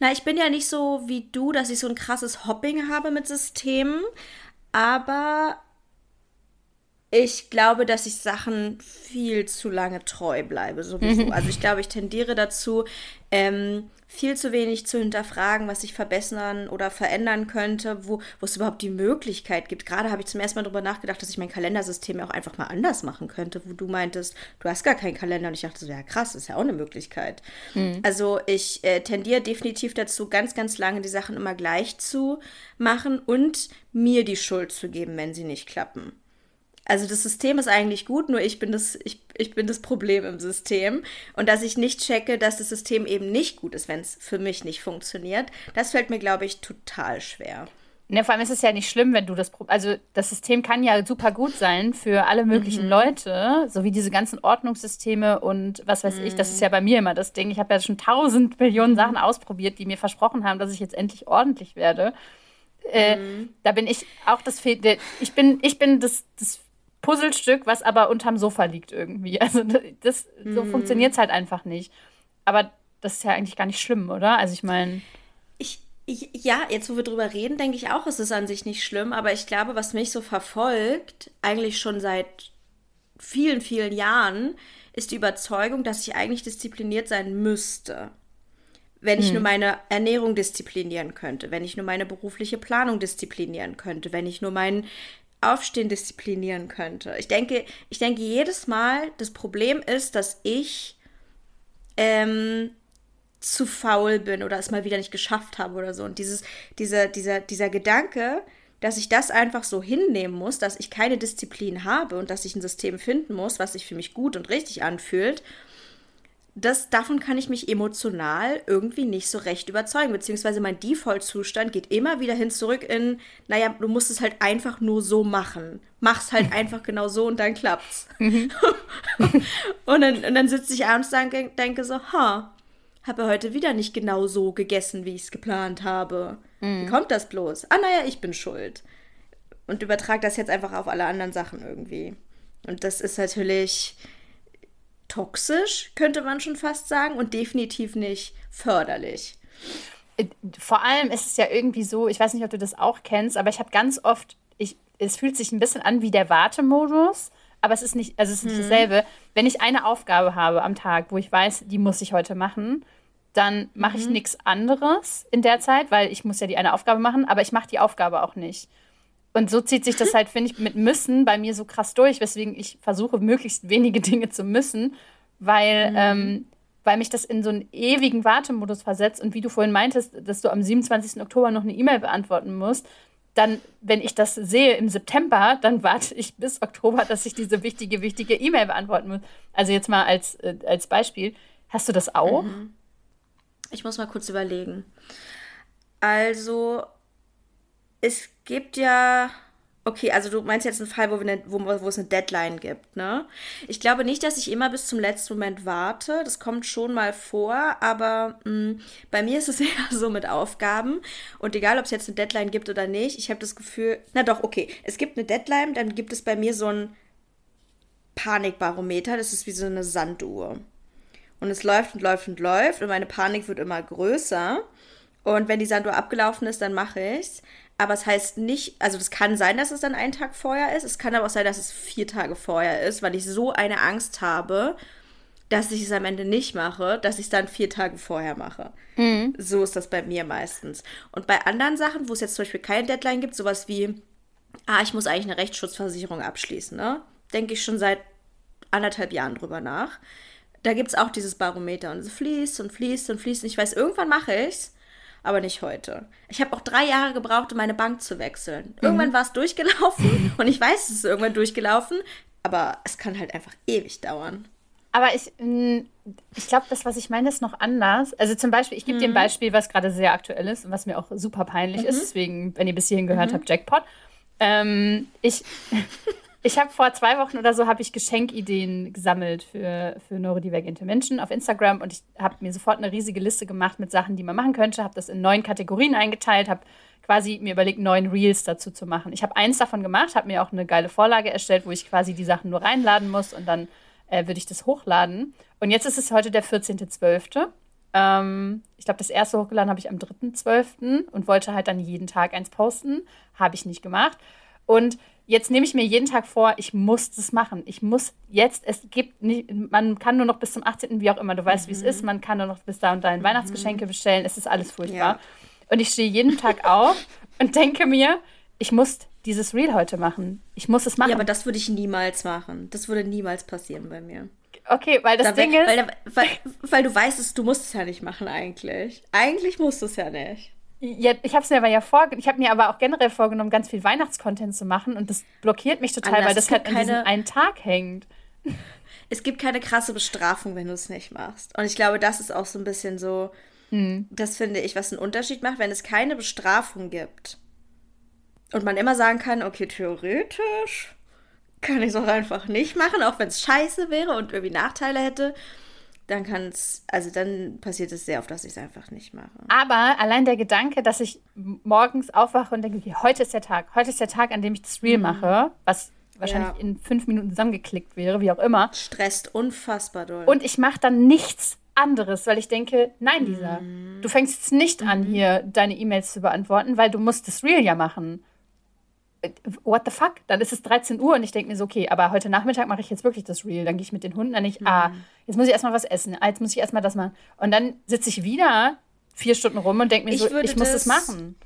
Na, ich bin ja nicht so wie du, dass ich so ein krasses Hopping habe mit Systemen, aber ich glaube, dass ich Sachen viel zu lange treu bleibe, sowieso. Also ich glaube, ich tendiere dazu, ähm, viel zu wenig zu hinterfragen, was ich verbessern oder verändern könnte, wo, wo es überhaupt die Möglichkeit gibt. Gerade habe ich zum ersten Mal darüber nachgedacht, dass ich mein Kalendersystem ja auch einfach mal anders machen könnte, wo du meintest, du hast gar keinen Kalender. Und ich dachte so, ja krass, ist ja auch eine Möglichkeit. Mhm. Also ich äh, tendiere definitiv dazu, ganz, ganz lange die Sachen immer gleich zu machen und mir die Schuld zu geben, wenn sie nicht klappen. Also das System ist eigentlich gut, nur ich bin das, ich, ich bin das Problem im System. Und dass ich nicht checke, dass das System eben nicht gut ist, wenn es für mich nicht funktioniert, das fällt mir, glaube ich, total schwer. Ne, vor allem ist es ja nicht schlimm, wenn du das. Also, das System kann ja super gut sein für alle möglichen mhm. Leute, so wie diese ganzen Ordnungssysteme und was weiß mhm. ich. Das ist ja bei mir immer das Ding. Ich habe ja schon tausend Millionen Sachen ausprobiert, die mir versprochen haben, dass ich jetzt endlich ordentlich werde. Äh, mhm. Da bin ich auch das. Ich bin, ich bin das, das Puzzlestück, was aber unterm Sofa liegt irgendwie. Also das, so mm. funktioniert es halt einfach nicht. Aber das ist ja eigentlich gar nicht schlimm, oder? Also ich meine. Ich, ich, ja, jetzt wo wir drüber reden, denke ich auch, es ist an sich nicht schlimm. Aber ich glaube, was mich so verfolgt, eigentlich schon seit vielen, vielen Jahren, ist die Überzeugung, dass ich eigentlich diszipliniert sein müsste. Wenn ich hm. nur meine Ernährung disziplinieren könnte, wenn ich nur meine berufliche Planung disziplinieren könnte, wenn ich nur meinen Aufstehen disziplinieren könnte. Ich denke, ich denke jedes Mal, das Problem ist, dass ich ähm, zu faul bin oder es mal wieder nicht geschafft habe oder so. Und dieses, dieser, dieser, dieser Gedanke, dass ich das einfach so hinnehmen muss, dass ich keine Disziplin habe und dass ich ein System finden muss, was sich für mich gut und richtig anfühlt das, davon kann ich mich emotional irgendwie nicht so recht überzeugen, beziehungsweise mein Default-Zustand geht immer wieder hin zurück in, naja, du musst es halt einfach nur so machen. Mach's halt einfach genau so und dann klappt's. Mhm. und dann, und dann sitze ich abends da und denke so, ha, habe heute wieder nicht genau so gegessen, wie ich es geplant habe. Mhm. Wie kommt das bloß? Ah, naja, ich bin schuld. Und übertrage das jetzt einfach auf alle anderen Sachen irgendwie. Und das ist natürlich toxisch, könnte man schon fast sagen, und definitiv nicht förderlich. Äh, vor allem ist es ja irgendwie so, ich weiß nicht, ob du das auch kennst, aber ich habe ganz oft, ich, es fühlt sich ein bisschen an wie der Wartemodus, aber es ist nicht, also es ist nicht mhm. dasselbe. Wenn ich eine Aufgabe habe am Tag, wo ich weiß, die muss ich heute machen, dann mache ich mhm. nichts anderes in der Zeit, weil ich muss ja die eine Aufgabe machen, aber ich mache die Aufgabe auch nicht. Und so zieht sich das halt, finde ich, mit müssen bei mir so krass durch, weswegen ich versuche, möglichst wenige Dinge zu müssen, weil, mhm. ähm, weil mich das in so einen ewigen Wartemodus versetzt. Und wie du vorhin meintest, dass du am 27. Oktober noch eine E-Mail beantworten musst, dann, wenn ich das sehe im September, dann warte ich bis Oktober, dass ich diese wichtige, wichtige E-Mail beantworten muss. Also jetzt mal als, äh, als Beispiel. Hast du das auch? Mhm. Ich muss mal kurz überlegen. Also, es gibt ja. Okay, also du meinst jetzt einen Fall, wo, eine, wo, wo, es eine Deadline gibt, ne? Ich glaube nicht, dass ich immer bis zum letzten Moment warte. Das kommt schon mal vor, aber mh, mm, bei mir ist es eher so mit Aufgaben. Und egal, ob es jetzt eine Deadline gibt oder nicht, ich habe das Gefühl, na doch, okay, es gibt eine Deadline, dann gibt es bei mir so ein Panikbarometer, das ist wie so eine Sanduhr. Und es läuft und läuft und läuft und meine Panik wird immer größer. Und wenn die Sanduhr abgelaufen ist, dann mache ich's. Aber es heißt nicht, also es kann sein, dass es dann einen Tag vorher ist. Es kann aber auch sein, dass es vier Tage vorher ist, weil ich so eine Angst habe, dass ich es am Ende nicht mache, dass ich es dann vier Tage vorher mache. Mhm. So ist das bei mir meistens. Und bei anderen Sachen, wo es jetzt zum Beispiel keine Deadline gibt, sowas wie, ah, ich muss eigentlich eine Rechtsschutzversicherung abschließen, ne? Denke ich schon seit anderthalb Jahren drüber nach. Da gibt es auch dieses Barometer und es fließt und fließt und fließt. Und ich weiß, irgendwann mache ich es aber nicht heute. Ich habe auch drei Jahre gebraucht, um meine Bank zu wechseln. Mhm. Irgendwann war es durchgelaufen und ich weiß, es ist irgendwann durchgelaufen, aber es kann halt einfach ewig dauern. Aber ich, ich glaube, das, was ich meine, ist noch anders. Also zum Beispiel, ich gebe mhm. dir ein mhm. Beispiel, was gerade sehr aktuell ist und was mir auch super peinlich mhm. ist. Deswegen, wenn ihr bis hierhin gehört mhm. habt, Jackpot. Ähm, ich, ich habe vor zwei Wochen oder so habe ich Geschenkideen gesammelt für, für neurodivergente Menschen auf Instagram und ich habe mir sofort eine riesige Liste gemacht mit Sachen, die man machen könnte, habe das in neun Kategorien eingeteilt, habe quasi mir überlegt, neun Reels dazu zu machen. Ich habe eins davon gemacht, habe mir auch eine geile Vorlage erstellt, wo ich quasi die Sachen nur reinladen muss und dann äh, würde ich das hochladen. Und jetzt ist es heute der 14.12. Ähm, ich glaube, das erste hochgeladen habe ich am 3.12. und wollte halt dann jeden Tag eins posten. Habe ich nicht gemacht. Und jetzt nehme ich mir jeden Tag vor, ich muss das machen. Ich muss jetzt, es gibt nicht, man kann nur noch bis zum 18., wie auch immer, du weißt, mhm. wie es ist, man kann nur noch bis da und da mhm. Weihnachtsgeschenke bestellen, es ist alles furchtbar. Ja. Und ich stehe jeden Tag auf und denke mir, ich muss dieses Reel heute machen. Ich muss es machen. Ja, aber das würde ich niemals machen. Das würde niemals passieren bei mir. Okay, weil das da Ding ist. Weil, weil, weil, du weißt es, du musst es ja nicht machen eigentlich. Eigentlich musst du es ja nicht. Ja, ich habe es mir aber ja vor, ich habe mir aber auch generell vorgenommen, ganz viel Weihnachtscontent zu machen und das blockiert mich total, Anders, weil das halt keine, an diesem einen Tag hängt. Es gibt keine krasse Bestrafung, wenn du es nicht machst. Und ich glaube, das ist auch so ein bisschen so, hm. das finde ich, was einen Unterschied macht, wenn es keine Bestrafung gibt. Und man immer sagen kann, okay, theoretisch kann ich es auch einfach nicht machen, auch wenn es scheiße wäre und irgendwie Nachteile hätte dann kann es, also dann passiert es sehr oft, dass ich es einfach nicht mache. Aber allein der Gedanke, dass ich morgens aufwache und denke, okay, heute ist der Tag, heute ist der Tag, an dem ich das Reel mhm. mache, was wahrscheinlich ja. in fünf Minuten zusammengeklickt wäre, wie auch immer. Stresst unfassbar doll. Und ich mache dann nichts anderes, weil ich denke, nein, Lisa, mhm. du fängst jetzt nicht an, mhm. hier deine E-Mails zu beantworten, weil du musst das Reel ja machen what the fuck? Dann ist es 13 Uhr und ich denke mir so, okay, aber heute Nachmittag mache ich jetzt wirklich das Reel. Dann gehe ich mit den Hunden, dann nicht, ah, mhm. ah, jetzt muss ich erstmal was essen, ah, jetzt muss ich erstmal das machen. Und dann sitze ich wieder vier Stunden rum und denke mir ich so, ich muss das, das machen.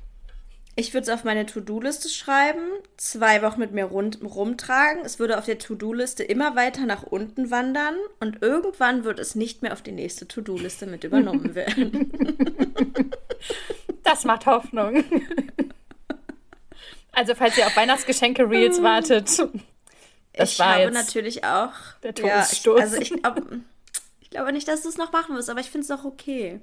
Ich würde es auf meine To-Do-Liste schreiben, zwei Wochen mit mir rund, rumtragen. Es würde auf der To-Do-Liste immer weiter nach unten wandern und irgendwann wird es nicht mehr auf die nächste To-Do-Liste mit übernommen werden. das macht Hoffnung. Also, falls ihr auf Weihnachtsgeschenke-Reels wartet. Das ich habe natürlich auch. Der Todesstoß. Ja, also ich glaube ich glaube nicht, dass du es noch machen wirst, aber ich finde es auch okay.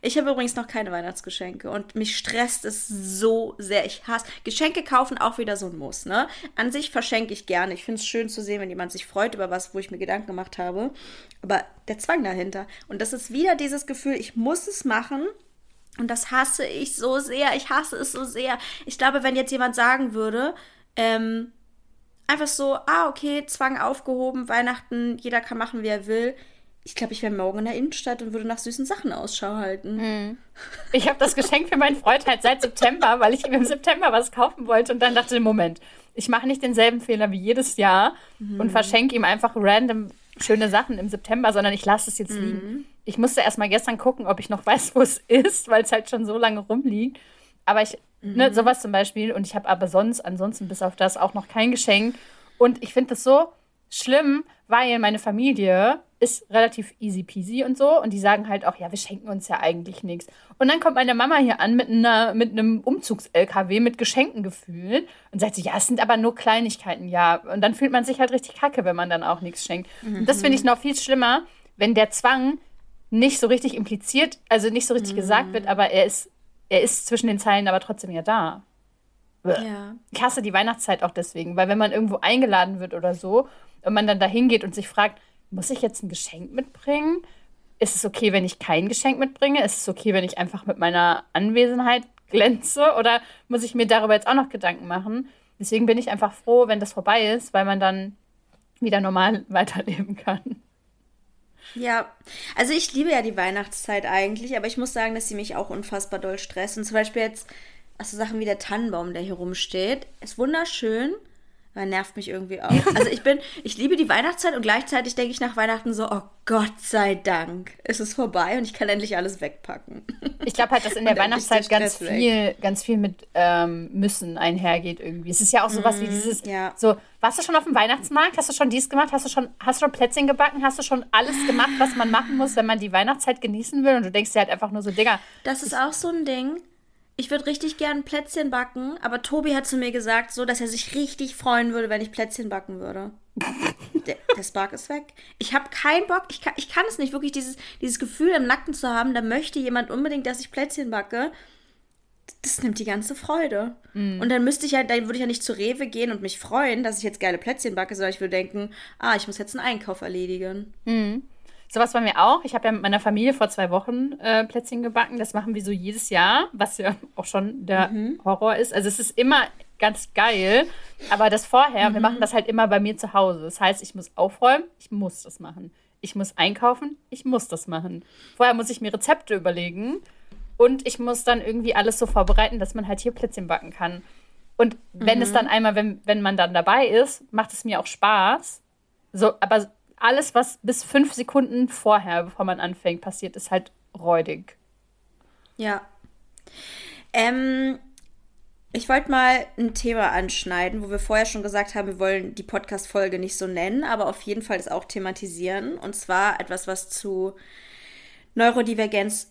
Ich habe übrigens noch keine Weihnachtsgeschenke und mich stresst es so sehr. Ich hasse Geschenke kaufen auch wieder so ein Muss, ne? An sich verschenke ich gerne. Ich finde es schön zu sehen, wenn jemand sich freut über was, wo ich mir Gedanken gemacht habe. Aber der Zwang dahinter. Und das ist wieder dieses Gefühl, ich muss es machen, und das hasse ich so sehr. Ich hasse es so sehr. Ich glaube, wenn jetzt jemand sagen würde, ähm, einfach so, ah, okay, Zwang aufgehoben, Weihnachten, jeder kann machen, wie er will. Ich glaube, ich wäre morgen in der Innenstadt und würde nach süßen Sachen Ausschau halten. Mhm. Ich habe das Geschenk für meinen Freund halt seit September, weil ich ihm im September was kaufen wollte und dann dachte, Moment, ich mache nicht denselben Fehler wie jedes Jahr mhm. und verschenke ihm einfach random schöne Sachen im September, sondern ich lasse es jetzt liegen. Mhm. Ich musste erst mal gestern gucken, ob ich noch weiß, wo es ist, weil es halt schon so lange rumliegt. Aber ich, ne, mhm. ne, sowas zum Beispiel. Und ich habe aber sonst, ansonsten bis auf das auch noch kein Geschenk. Und ich finde das so schlimm, weil meine Familie ist relativ easy peasy und so. Und die sagen halt auch, ja, wir schenken uns ja eigentlich nichts. Und dann kommt meine Mama hier an mit, einer, mit einem Umzugs-LKW mit Geschenken gefühlt und sagt so, ja, es sind aber nur Kleinigkeiten, ja. Und dann fühlt man sich halt richtig kacke, wenn man dann auch nichts schenkt. Mhm. Und das finde ich noch viel schlimmer, wenn der Zwang nicht so richtig impliziert, also nicht so richtig mhm. gesagt wird, aber er ist, er ist zwischen den Zeilen aber trotzdem ja da. Ja. Ich hasse die Weihnachtszeit auch deswegen, weil wenn man irgendwo eingeladen wird oder so und man dann da hingeht und sich fragt, muss ich jetzt ein Geschenk mitbringen? Ist es okay, wenn ich kein Geschenk mitbringe? Ist es okay, wenn ich einfach mit meiner Anwesenheit glänze? Oder muss ich mir darüber jetzt auch noch Gedanken machen? Deswegen bin ich einfach froh, wenn das vorbei ist, weil man dann wieder normal weiterleben kann. Ja, also ich liebe ja die Weihnachtszeit eigentlich, aber ich muss sagen, dass sie mich auch unfassbar doll stresst. Und zum Beispiel jetzt, also Sachen wie der Tannenbaum, der hier rumsteht, ist wunderschön. Man nervt mich irgendwie auch. Also ich bin, ich liebe die Weihnachtszeit und gleichzeitig denke ich nach Weihnachten so, oh Gott sei Dank, ist es vorbei und ich kann endlich alles wegpacken. Ich glaube halt, dass in der Weihnachtszeit ganz viel, ganz viel mit ähm, müssen einhergeht irgendwie. Es ist ja auch sowas mm, wie mhm, dieses, ja. so, warst du schon auf dem Weihnachtsmarkt? Hast du schon dies gemacht? Hast du schon, hast du schon Plätzchen gebacken? Hast du schon alles gemacht, was man machen muss, wenn man die Weihnachtszeit genießen will? Und du denkst dir halt einfach nur so, Digga. Das ist auch so ein Ding ich würde richtig gern Plätzchen backen, aber Tobi hat zu mir gesagt, so, dass er sich richtig freuen würde, wenn ich Plätzchen backen würde. der, der Spark ist weg. Ich habe keinen Bock, ich kann, ich kann es nicht, wirklich dieses, dieses Gefühl im Nacken zu haben, da möchte jemand unbedingt, dass ich Plätzchen backe. Das nimmt die ganze Freude. Mm. Und dann müsste ich ja, dann würde ich ja nicht zu Rewe gehen und mich freuen, dass ich jetzt geile Plätzchen backe, sondern ich würde denken, ah, ich muss jetzt einen Einkauf erledigen. Mm. Sowas bei mir auch. Ich habe ja mit meiner Familie vor zwei Wochen äh, Plätzchen gebacken. Das machen wir so jedes Jahr, was ja auch schon der mhm. Horror ist. Also es ist immer ganz geil. Aber das vorher, mhm. wir machen das halt immer bei mir zu Hause. Das heißt, ich muss aufräumen, ich muss das machen. Ich muss einkaufen, ich muss das machen. Vorher muss ich mir Rezepte überlegen und ich muss dann irgendwie alles so vorbereiten, dass man halt hier Plätzchen backen kann. Und wenn mhm. es dann einmal, wenn, wenn man dann dabei ist, macht es mir auch Spaß. So, aber alles, was bis fünf Sekunden vorher, bevor man anfängt, passiert, ist halt räudig. Ja. Ähm, ich wollte mal ein Thema anschneiden, wo wir vorher schon gesagt haben, wir wollen die Podcast-Folge nicht so nennen, aber auf jeden Fall das auch thematisieren. Und zwar etwas, was zu Neurodivergenz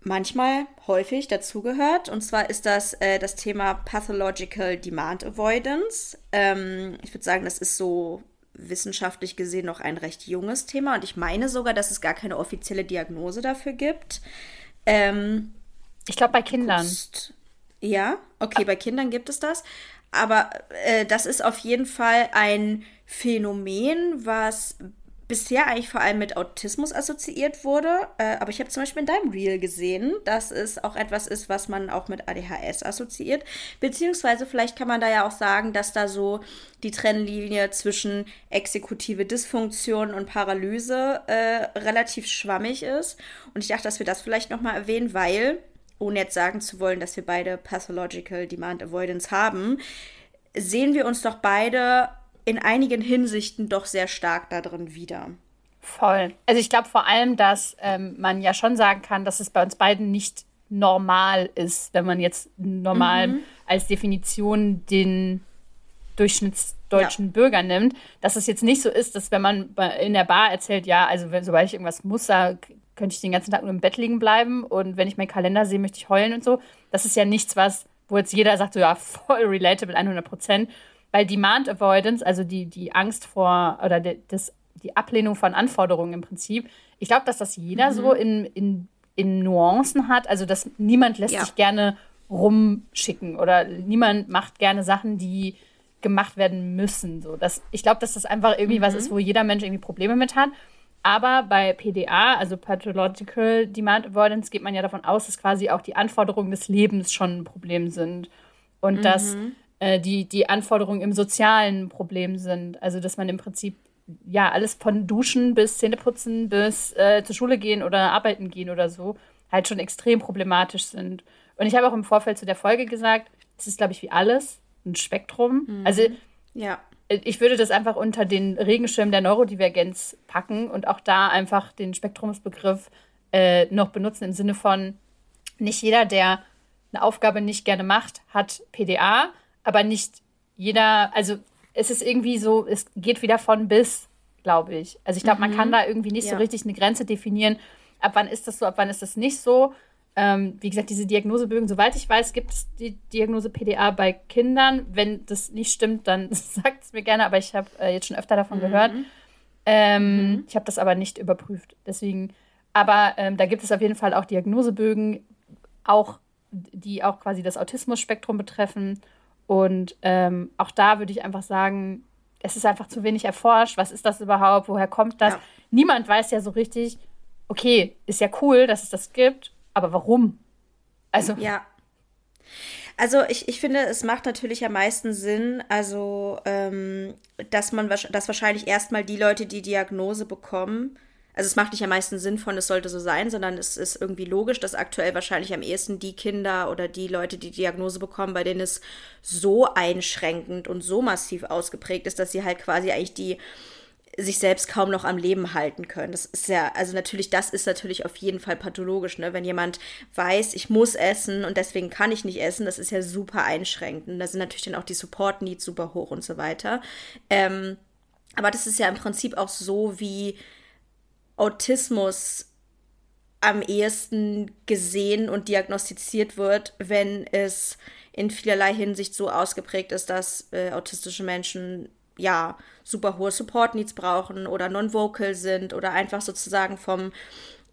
manchmal häufig dazugehört. Und zwar ist das äh, das Thema Pathological Demand Avoidance. Ähm, ich würde sagen, das ist so wissenschaftlich gesehen noch ein recht junges Thema und ich meine sogar, dass es gar keine offizielle Diagnose dafür gibt. Ähm, ich glaube bei Kindern. Guckst, ja, okay, bei Kindern gibt es das. Aber äh, das ist auf jeden Fall ein Phänomen, was bisher eigentlich vor allem mit Autismus assoziiert wurde. Äh, aber ich habe zum Beispiel in deinem Reel gesehen, dass es auch etwas ist, was man auch mit ADHS assoziiert. Beziehungsweise vielleicht kann man da ja auch sagen, dass da so die Trennlinie zwischen exekutive Dysfunktion und Paralyse äh, relativ schwammig ist. Und ich dachte, dass wir das vielleicht nochmal erwähnen, weil, ohne jetzt sagen zu wollen, dass wir beide Pathological Demand Avoidance haben, sehen wir uns doch beide in einigen Hinsichten doch sehr stark da drin wieder. Voll. Also ich glaube vor allem, dass ähm, man ja schon sagen kann, dass es bei uns beiden nicht normal ist, wenn man jetzt normal mhm. als Definition den durchschnittsdeutschen ja. Bürger nimmt, dass es jetzt nicht so ist, dass wenn man in der Bar erzählt, ja, also wenn, sobald ich irgendwas muss, da könnte ich den ganzen Tag nur im Bett liegen bleiben und wenn ich meinen Kalender sehe, möchte ich heulen und so. Das ist ja nichts, was, wo jetzt jeder sagt, so ja, voll relatable, 100 Prozent. Weil Demand Avoidance, also die, die Angst vor oder die, das, die Ablehnung von Anforderungen im Prinzip, ich glaube, dass das jeder mhm. so in, in, in Nuancen hat. Also, dass niemand lässt ja. sich gerne rumschicken oder niemand macht gerne Sachen, die gemacht werden müssen. So, das, ich glaube, dass das einfach irgendwie mhm. was ist, wo jeder Mensch irgendwie Probleme mit hat. Aber bei PDA, also Pathological Demand Avoidance, geht man ja davon aus, dass quasi auch die Anforderungen des Lebens schon ein Problem sind. Und mhm. dass äh, die, die Anforderungen im sozialen Problem sind. Also, dass man im Prinzip ja alles von Duschen bis Zähneputzen bis äh, zur Schule gehen oder arbeiten gehen oder so halt schon extrem problematisch sind. Und ich habe auch im Vorfeld zu der Folge gesagt, es ist, glaube ich, wie alles ein Spektrum. Mhm. Also, ja. ich würde das einfach unter den Regenschirm der Neurodivergenz packen und auch da einfach den Spektrumsbegriff äh, noch benutzen im Sinne von, nicht jeder, der eine Aufgabe nicht gerne macht, hat PDA, aber nicht jeder, also es ist irgendwie so, es geht wieder von bis, glaube ich. Also ich glaube, mhm. man kann da irgendwie nicht ja. so richtig eine Grenze definieren, ab wann ist das so, ab wann ist das nicht so. Ähm, wie gesagt, diese Diagnosebögen, soweit ich weiß, gibt es die Diagnose PDA bei Kindern. Wenn das nicht stimmt, dann sagt es mir gerne, aber ich habe äh, jetzt schon öfter davon mhm. gehört. Ähm, mhm. Ich habe das aber nicht überprüft. Deswegen, aber ähm, da gibt es auf jeden Fall auch Diagnosebögen, auch die auch quasi das Autismus-Spektrum betreffen. Und ähm, auch da würde ich einfach sagen, es ist einfach zu wenig erforscht. Was ist das überhaupt? Woher kommt das? Ja. Niemand weiß ja so richtig, okay, ist ja cool, dass es das gibt, aber warum? Also. Ja. Also ich, ich finde, es macht natürlich am meisten Sinn, also ähm, dass man dass wahrscheinlich erstmal die Leute, die Diagnose bekommen, also es macht nicht am meisten Sinn von, es sollte so sein, sondern es ist irgendwie logisch, dass aktuell wahrscheinlich am ehesten die Kinder oder die Leute, die Diagnose bekommen, bei denen es so einschränkend und so massiv ausgeprägt ist, dass sie halt quasi eigentlich die sich selbst kaum noch am Leben halten können. Das ist ja, also natürlich, das ist natürlich auf jeden Fall pathologisch, ne? Wenn jemand weiß, ich muss essen und deswegen kann ich nicht essen, das ist ja super einschränkend. Da sind natürlich dann auch die Support-Needs super hoch und so weiter. Ähm, aber das ist ja im Prinzip auch so, wie Autismus am ehesten gesehen und diagnostiziert wird, wenn es in vielerlei Hinsicht so ausgeprägt ist, dass äh, autistische Menschen ja super hohe Support Needs brauchen oder non-vocal sind oder einfach sozusagen vom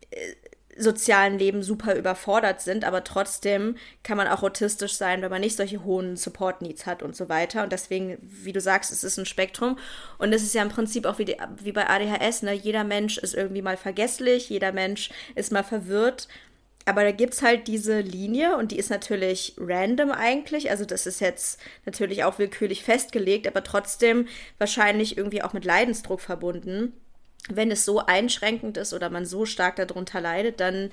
äh, sozialen Leben super überfordert sind, aber trotzdem kann man auch autistisch sein, wenn man nicht solche hohen Support Needs hat und so weiter. Und deswegen, wie du sagst, es ist ein Spektrum. Und es ist ja im Prinzip auch wie, die, wie bei ADHS, ne? Jeder Mensch ist irgendwie mal vergesslich, jeder Mensch ist mal verwirrt. Aber da gibt es halt diese Linie und die ist natürlich random eigentlich. Also das ist jetzt natürlich auch willkürlich festgelegt, aber trotzdem wahrscheinlich irgendwie auch mit Leidensdruck verbunden wenn es so einschränkend ist oder man so stark darunter leidet, dann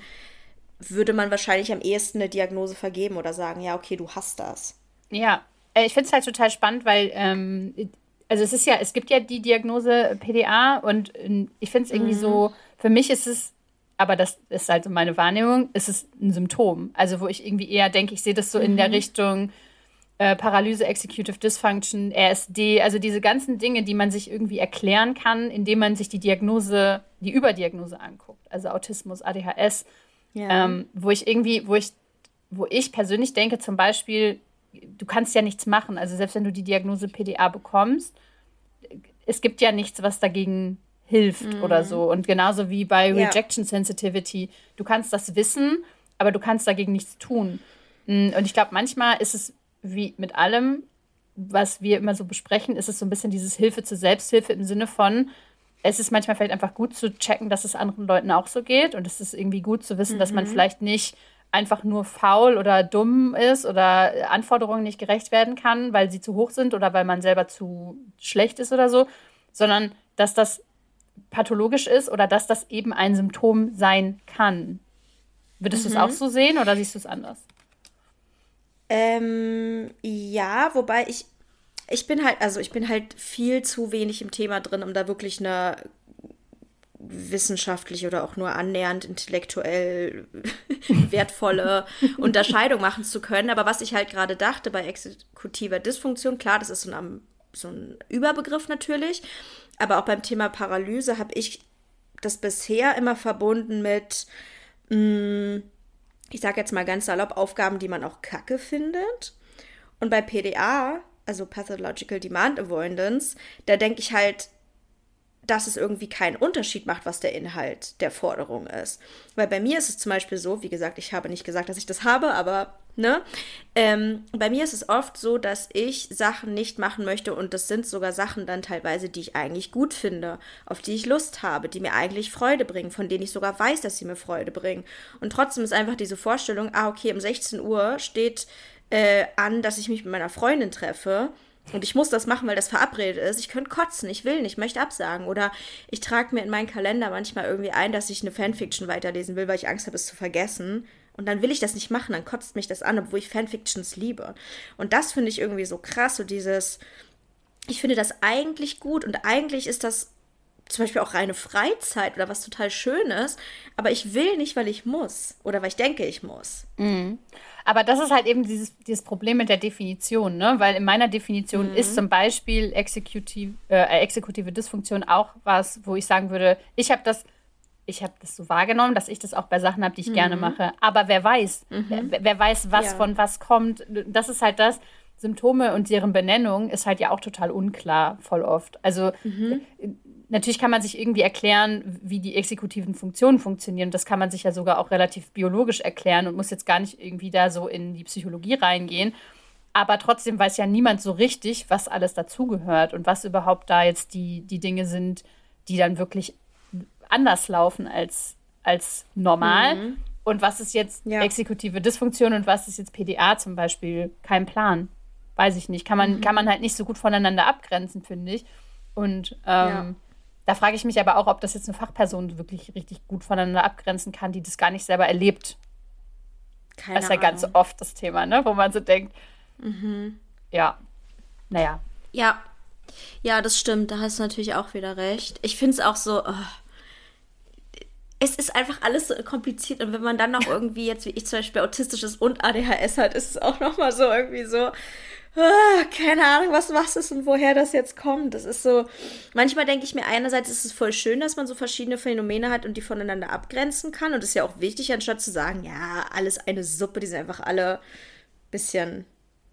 würde man wahrscheinlich am ehesten eine Diagnose vergeben oder sagen, ja, okay, du hast das. Ja, äh, ich finde es halt total spannend, weil, ähm, also es ist ja, es gibt ja die Diagnose PDA und ähm, ich finde es irgendwie mhm. so, für mich ist es, aber das ist halt so meine Wahrnehmung, ist es ein Symptom. Also wo ich irgendwie eher denke, ich sehe das so mhm. in der mhm. Richtung, äh, Paralyse, Executive Dysfunction, RSD, also diese ganzen Dinge, die man sich irgendwie erklären kann, indem man sich die Diagnose, die Überdiagnose anguckt, also Autismus, ADHS, ja. ähm, wo ich irgendwie, wo ich, wo ich persönlich denke, zum Beispiel, du kannst ja nichts machen, also selbst wenn du die Diagnose PDA bekommst, es gibt ja nichts, was dagegen hilft mhm. oder so. Und genauso wie bei ja. Rejection Sensitivity, du kannst das wissen, aber du kannst dagegen nichts tun. Mm, und ich glaube, manchmal ist es wie mit allem, was wir immer so besprechen, ist es so ein bisschen dieses Hilfe zur Selbsthilfe im Sinne von, es ist manchmal vielleicht einfach gut zu checken, dass es anderen Leuten auch so geht. Und es ist irgendwie gut zu wissen, mhm. dass man mhm. vielleicht nicht einfach nur faul oder dumm ist oder Anforderungen nicht gerecht werden kann, weil sie zu hoch sind oder weil man selber zu schlecht ist oder so, sondern dass das pathologisch ist oder dass das eben ein Symptom sein kann. Würdest mhm. du es auch so sehen oder siehst du es anders? Ähm, ja, wobei ich, ich bin halt, also ich bin halt viel zu wenig im Thema drin, um da wirklich eine wissenschaftlich oder auch nur annähernd intellektuell wertvolle Unterscheidung machen zu können. Aber was ich halt gerade dachte bei exekutiver Dysfunktion, klar, das ist so ein, so ein Überbegriff natürlich, aber auch beim Thema Paralyse habe ich das bisher immer verbunden mit mh, mm, ich sage jetzt mal ganz salopp, Aufgaben, die man auch kacke findet. Und bei PDA, also Pathological Demand Avoidance, da denke ich halt, dass es irgendwie keinen Unterschied macht, was der Inhalt der Forderung ist. Weil bei mir ist es zum Beispiel so, wie gesagt, ich habe nicht gesagt, dass ich das habe, aber ne, ähm, bei mir ist es oft so, dass ich Sachen nicht machen möchte und das sind sogar Sachen dann teilweise, die ich eigentlich gut finde, auf die ich Lust habe, die mir eigentlich Freude bringen, von denen ich sogar weiß, dass sie mir Freude bringen. Und trotzdem ist einfach diese Vorstellung, ah, okay, um 16 Uhr steht äh, an, dass ich mich mit meiner Freundin treffe und ich muss das machen, weil das verabredet ist. Ich könnte kotzen, ich will nicht, möchte absagen. Oder ich trage mir in meinen Kalender manchmal irgendwie ein, dass ich eine Fanfiction weiterlesen will, weil ich Angst habe, es zu vergessen. Und dann will ich das nicht machen, dann kotzt mich das an, obwohl ich Fanfictions liebe. Und das finde ich irgendwie so krass, so dieses, ich finde das eigentlich gut und eigentlich ist das zum Beispiel auch reine Freizeit oder was total Schönes, aber ich will nicht, weil ich muss oder weil ich denke, ich muss. Mhm. Aber das ist halt eben dieses, dieses Problem mit der Definition, ne? weil in meiner Definition mhm. ist zum Beispiel exekutiv, äh, exekutive Dysfunktion auch was, wo ich sagen würde, ich habe das ich habe das so wahrgenommen, dass ich das auch bei Sachen habe, die ich mhm. gerne mache. Aber wer weiß, mhm. wer, wer, weiß, was ja. von was kommt. Das ist halt das. Symptome und deren Benennung ist halt ja auch total unklar, voll oft. Also mhm natürlich kann man sich irgendwie erklären, wie die exekutiven Funktionen funktionieren. Das kann man sich ja sogar auch relativ biologisch erklären und muss jetzt gar nicht irgendwie da so in die Psychologie reingehen. Aber trotzdem weiß ja niemand so richtig, was alles dazugehört und was überhaupt da jetzt die, die Dinge sind, die dann wirklich anders laufen als, als normal. Mhm. Und was ist jetzt ja. exekutive Dysfunktion und was ist jetzt PDA zum Beispiel? Kein Plan. Weiß ich nicht. Kann man, mhm. kann man halt nicht so gut voneinander abgrenzen, finde ich. Und ähm, ja. Da frage ich mich aber auch, ob das jetzt eine Fachperson wirklich richtig gut voneinander abgrenzen kann, die das gar nicht selber erlebt. Keine das ist ja Ahnung. ganz oft das Thema, ne? wo man so denkt, mhm. ja, naja. Ja, ja, das stimmt. Da hast du natürlich auch wieder recht. Ich finde es auch so. Oh, es ist einfach alles so kompliziert und wenn man dann noch irgendwie jetzt wie ich zum Beispiel autistisch ist und ADHS hat, ist es auch noch mal so irgendwie so ah, keine Ahnung, was was ist und woher das jetzt kommt. Das ist so, manchmal denke ich mir, einerseits ist es voll schön, dass man so verschiedene Phänomene hat und die voneinander abgrenzen kann. Und das ist ja auch wichtig, anstatt zu sagen, ja, alles eine Suppe, die sind einfach alle ein bisschen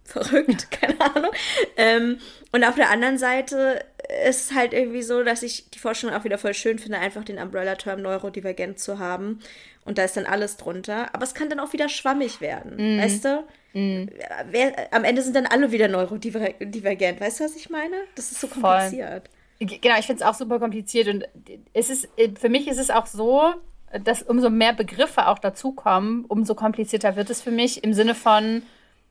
verrückt, keine Ahnung. Ähm, und auf der anderen Seite ist es halt irgendwie so, dass ich die Forschung auch wieder voll schön finde, einfach den Umbrella-Term neurodivergent zu haben. Und da ist dann alles drunter. Aber es kann dann auch wieder schwammig werden, mm. weißt du? Mm. Wer, am Ende sind dann alle wieder neurodivergent. Weißt du, was ich meine? Das ist so kompliziert. Voll. Genau, ich finde es auch super kompliziert. Und es ist, für mich ist es auch so, dass umso mehr Begriffe auch dazukommen, umso komplizierter wird es für mich im Sinne von,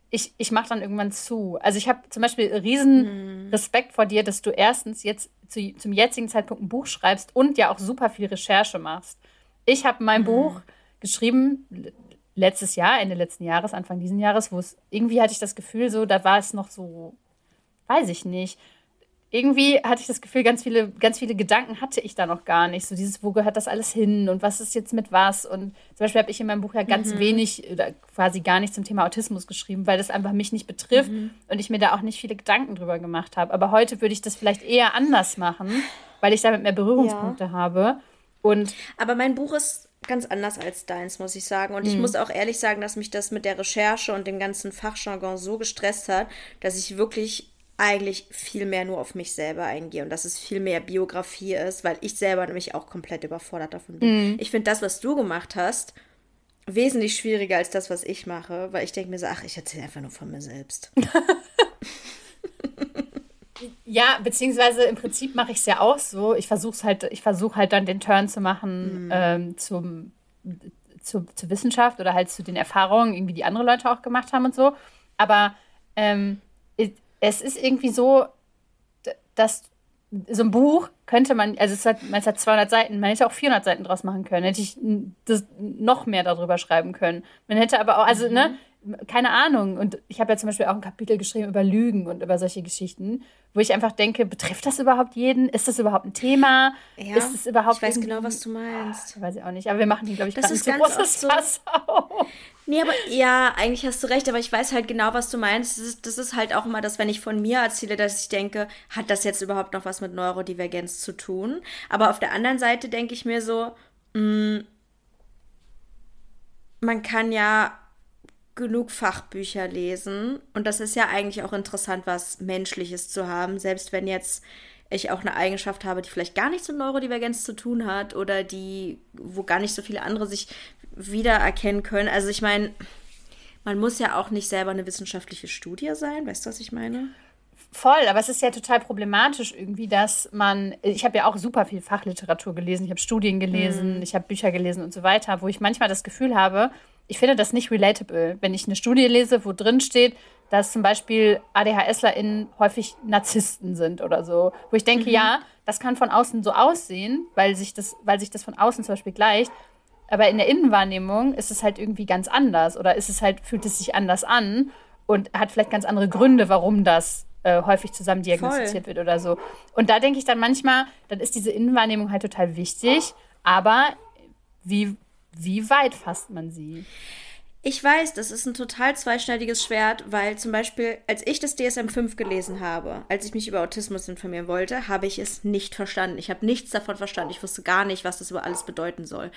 ich, ich mache dann irgendwann zu. Also ich habe zum Beispiel riesen mm. Respekt vor dir, dass du erstens jetzt zu, zum jetzigen Zeitpunkt ein Buch schreibst und ja auch super viel Recherche machst. Ich habe mein mm. Buch geschrieben letztes Jahr, Ende letzten Jahres, Anfang diesen Jahres, wo es irgendwie hatte ich das Gefühl, so, da war es noch so, weiß ich nicht. Irgendwie hatte ich das Gefühl, ganz viele, ganz viele Gedanken hatte ich da noch gar nicht. So dieses, wo gehört das alles hin und was ist jetzt mit was? Und zum Beispiel habe ich in meinem Buch ja ganz mhm. wenig oder quasi gar nicht zum Thema Autismus geschrieben, weil das einfach mich nicht betrifft mhm. und ich mir da auch nicht viele Gedanken drüber gemacht habe. Aber heute würde ich das vielleicht eher anders machen, weil ich damit mehr Berührungspunkte ja. habe. Und Aber mein Buch ist ganz anders als deins, muss ich sagen. Und mhm. ich muss auch ehrlich sagen, dass mich das mit der Recherche und dem ganzen Fachjargon so gestresst hat, dass ich wirklich eigentlich viel mehr nur auf mich selber eingehe und dass es viel mehr Biografie ist, weil ich selber nämlich auch komplett überfordert davon bin. Mhm. Ich finde das, was du gemacht hast, wesentlich schwieriger als das, was ich mache, weil ich denke mir so, ach, ich erzähle einfach nur von mir selbst. Ja, beziehungsweise im Prinzip mache ich es ja auch so. Ich versuche halt, ich versuche halt dann den Turn zu machen mhm. ähm, zum, zu, zur Wissenschaft oder halt zu den Erfahrungen, irgendwie die andere Leute auch gemacht haben und so. Aber ähm, es ist irgendwie so, dass so ein Buch könnte man, also es hat, es hat 200 Seiten, man hätte auch 400 Seiten draus machen können, hätte ich das noch mehr darüber schreiben können. Man hätte aber auch, also, ne, mhm. ne, keine Ahnung. Und ich habe ja zum Beispiel auch ein Kapitel geschrieben über Lügen und über solche Geschichten, wo ich einfach denke, betrifft das überhaupt jeden? Ist das überhaupt ein Thema? Ja, ist das überhaupt ich weiß genau, was du meinst. Oh, weiß ich auch nicht. Aber wir machen die, glaube ich, das ist ganz großes so. Fass auf. Nee, aber ja, eigentlich hast du recht, aber ich weiß halt genau, was du meinst. Das ist, das ist halt auch immer das, wenn ich von mir erzähle, dass ich denke, hat das jetzt überhaupt noch was mit Neurodivergenz zu tun? Aber auf der anderen Seite denke ich mir so, mh, mm, man kann ja genug Fachbücher lesen. Und das ist ja eigentlich auch interessant, was Menschliches zu haben, selbst wenn jetzt ich auch eine Eigenschaft habe, die vielleicht gar nichts mit Neurodivergenz zu tun hat oder die, wo gar nicht so viele andere sich wiedererkennen können. Also ich meine, man muss ja auch nicht selber eine wissenschaftliche Studie sein, weißt du, was ich meine? Voll, aber es ist ja total problematisch irgendwie, dass man, ich habe ja auch super viel Fachliteratur gelesen, ich habe Studien gelesen, mhm. ich habe Bücher gelesen und so weiter, wo ich manchmal das Gefühl habe, ich finde das nicht relatable, wenn ich eine Studie lese, wo drin steht, dass zum Beispiel ADHSlerInnen häufig Narzissten sind oder so. Wo ich denke, mhm. ja, das kann von außen so aussehen, weil sich, das, weil sich das von außen zum Beispiel gleicht. Aber in der Innenwahrnehmung ist es halt irgendwie ganz anders oder ist es halt, fühlt es sich anders an und hat vielleicht ganz andere Gründe, warum das äh, häufig zusammen diagnostiziert Voll. wird oder so. Und da denke ich dann manchmal, dann ist diese Innenwahrnehmung halt total wichtig, aber wie, wie weit fasst man sie? Ich weiß, das ist ein total zweischneidiges Schwert, weil zum Beispiel, als ich das DSM-5 gelesen habe, als ich mich über Autismus informieren wollte, habe ich es nicht verstanden. Ich habe nichts davon verstanden. Ich wusste gar nicht, was das über alles bedeuten soll.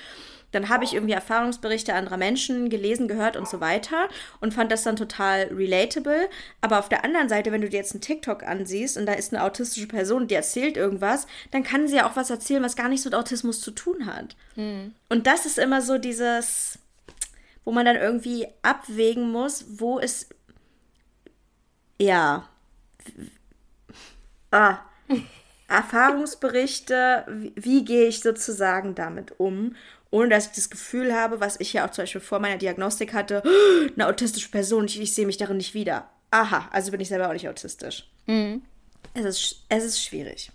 Dann habe ich irgendwie Erfahrungsberichte anderer Menschen gelesen, gehört und so weiter und fand das dann total relatable. Aber auf der anderen Seite, wenn du dir jetzt einen TikTok ansiehst und da ist eine autistische Person, die erzählt irgendwas, dann kann sie ja auch was erzählen, was gar nichts mit Autismus zu tun hat. Mhm. Und das ist immer so dieses wo man dann irgendwie abwägen muss, wo es. Ja. Ah. Erfahrungsberichte, wie, wie gehe ich sozusagen damit um, ohne dass ich das Gefühl habe, was ich ja auch zum Beispiel vor meiner Diagnostik hatte, eine autistische Person, ich, ich sehe mich darin nicht wieder. Aha, also bin ich selber auch nicht autistisch. Mhm. Es, ist, es ist schwierig.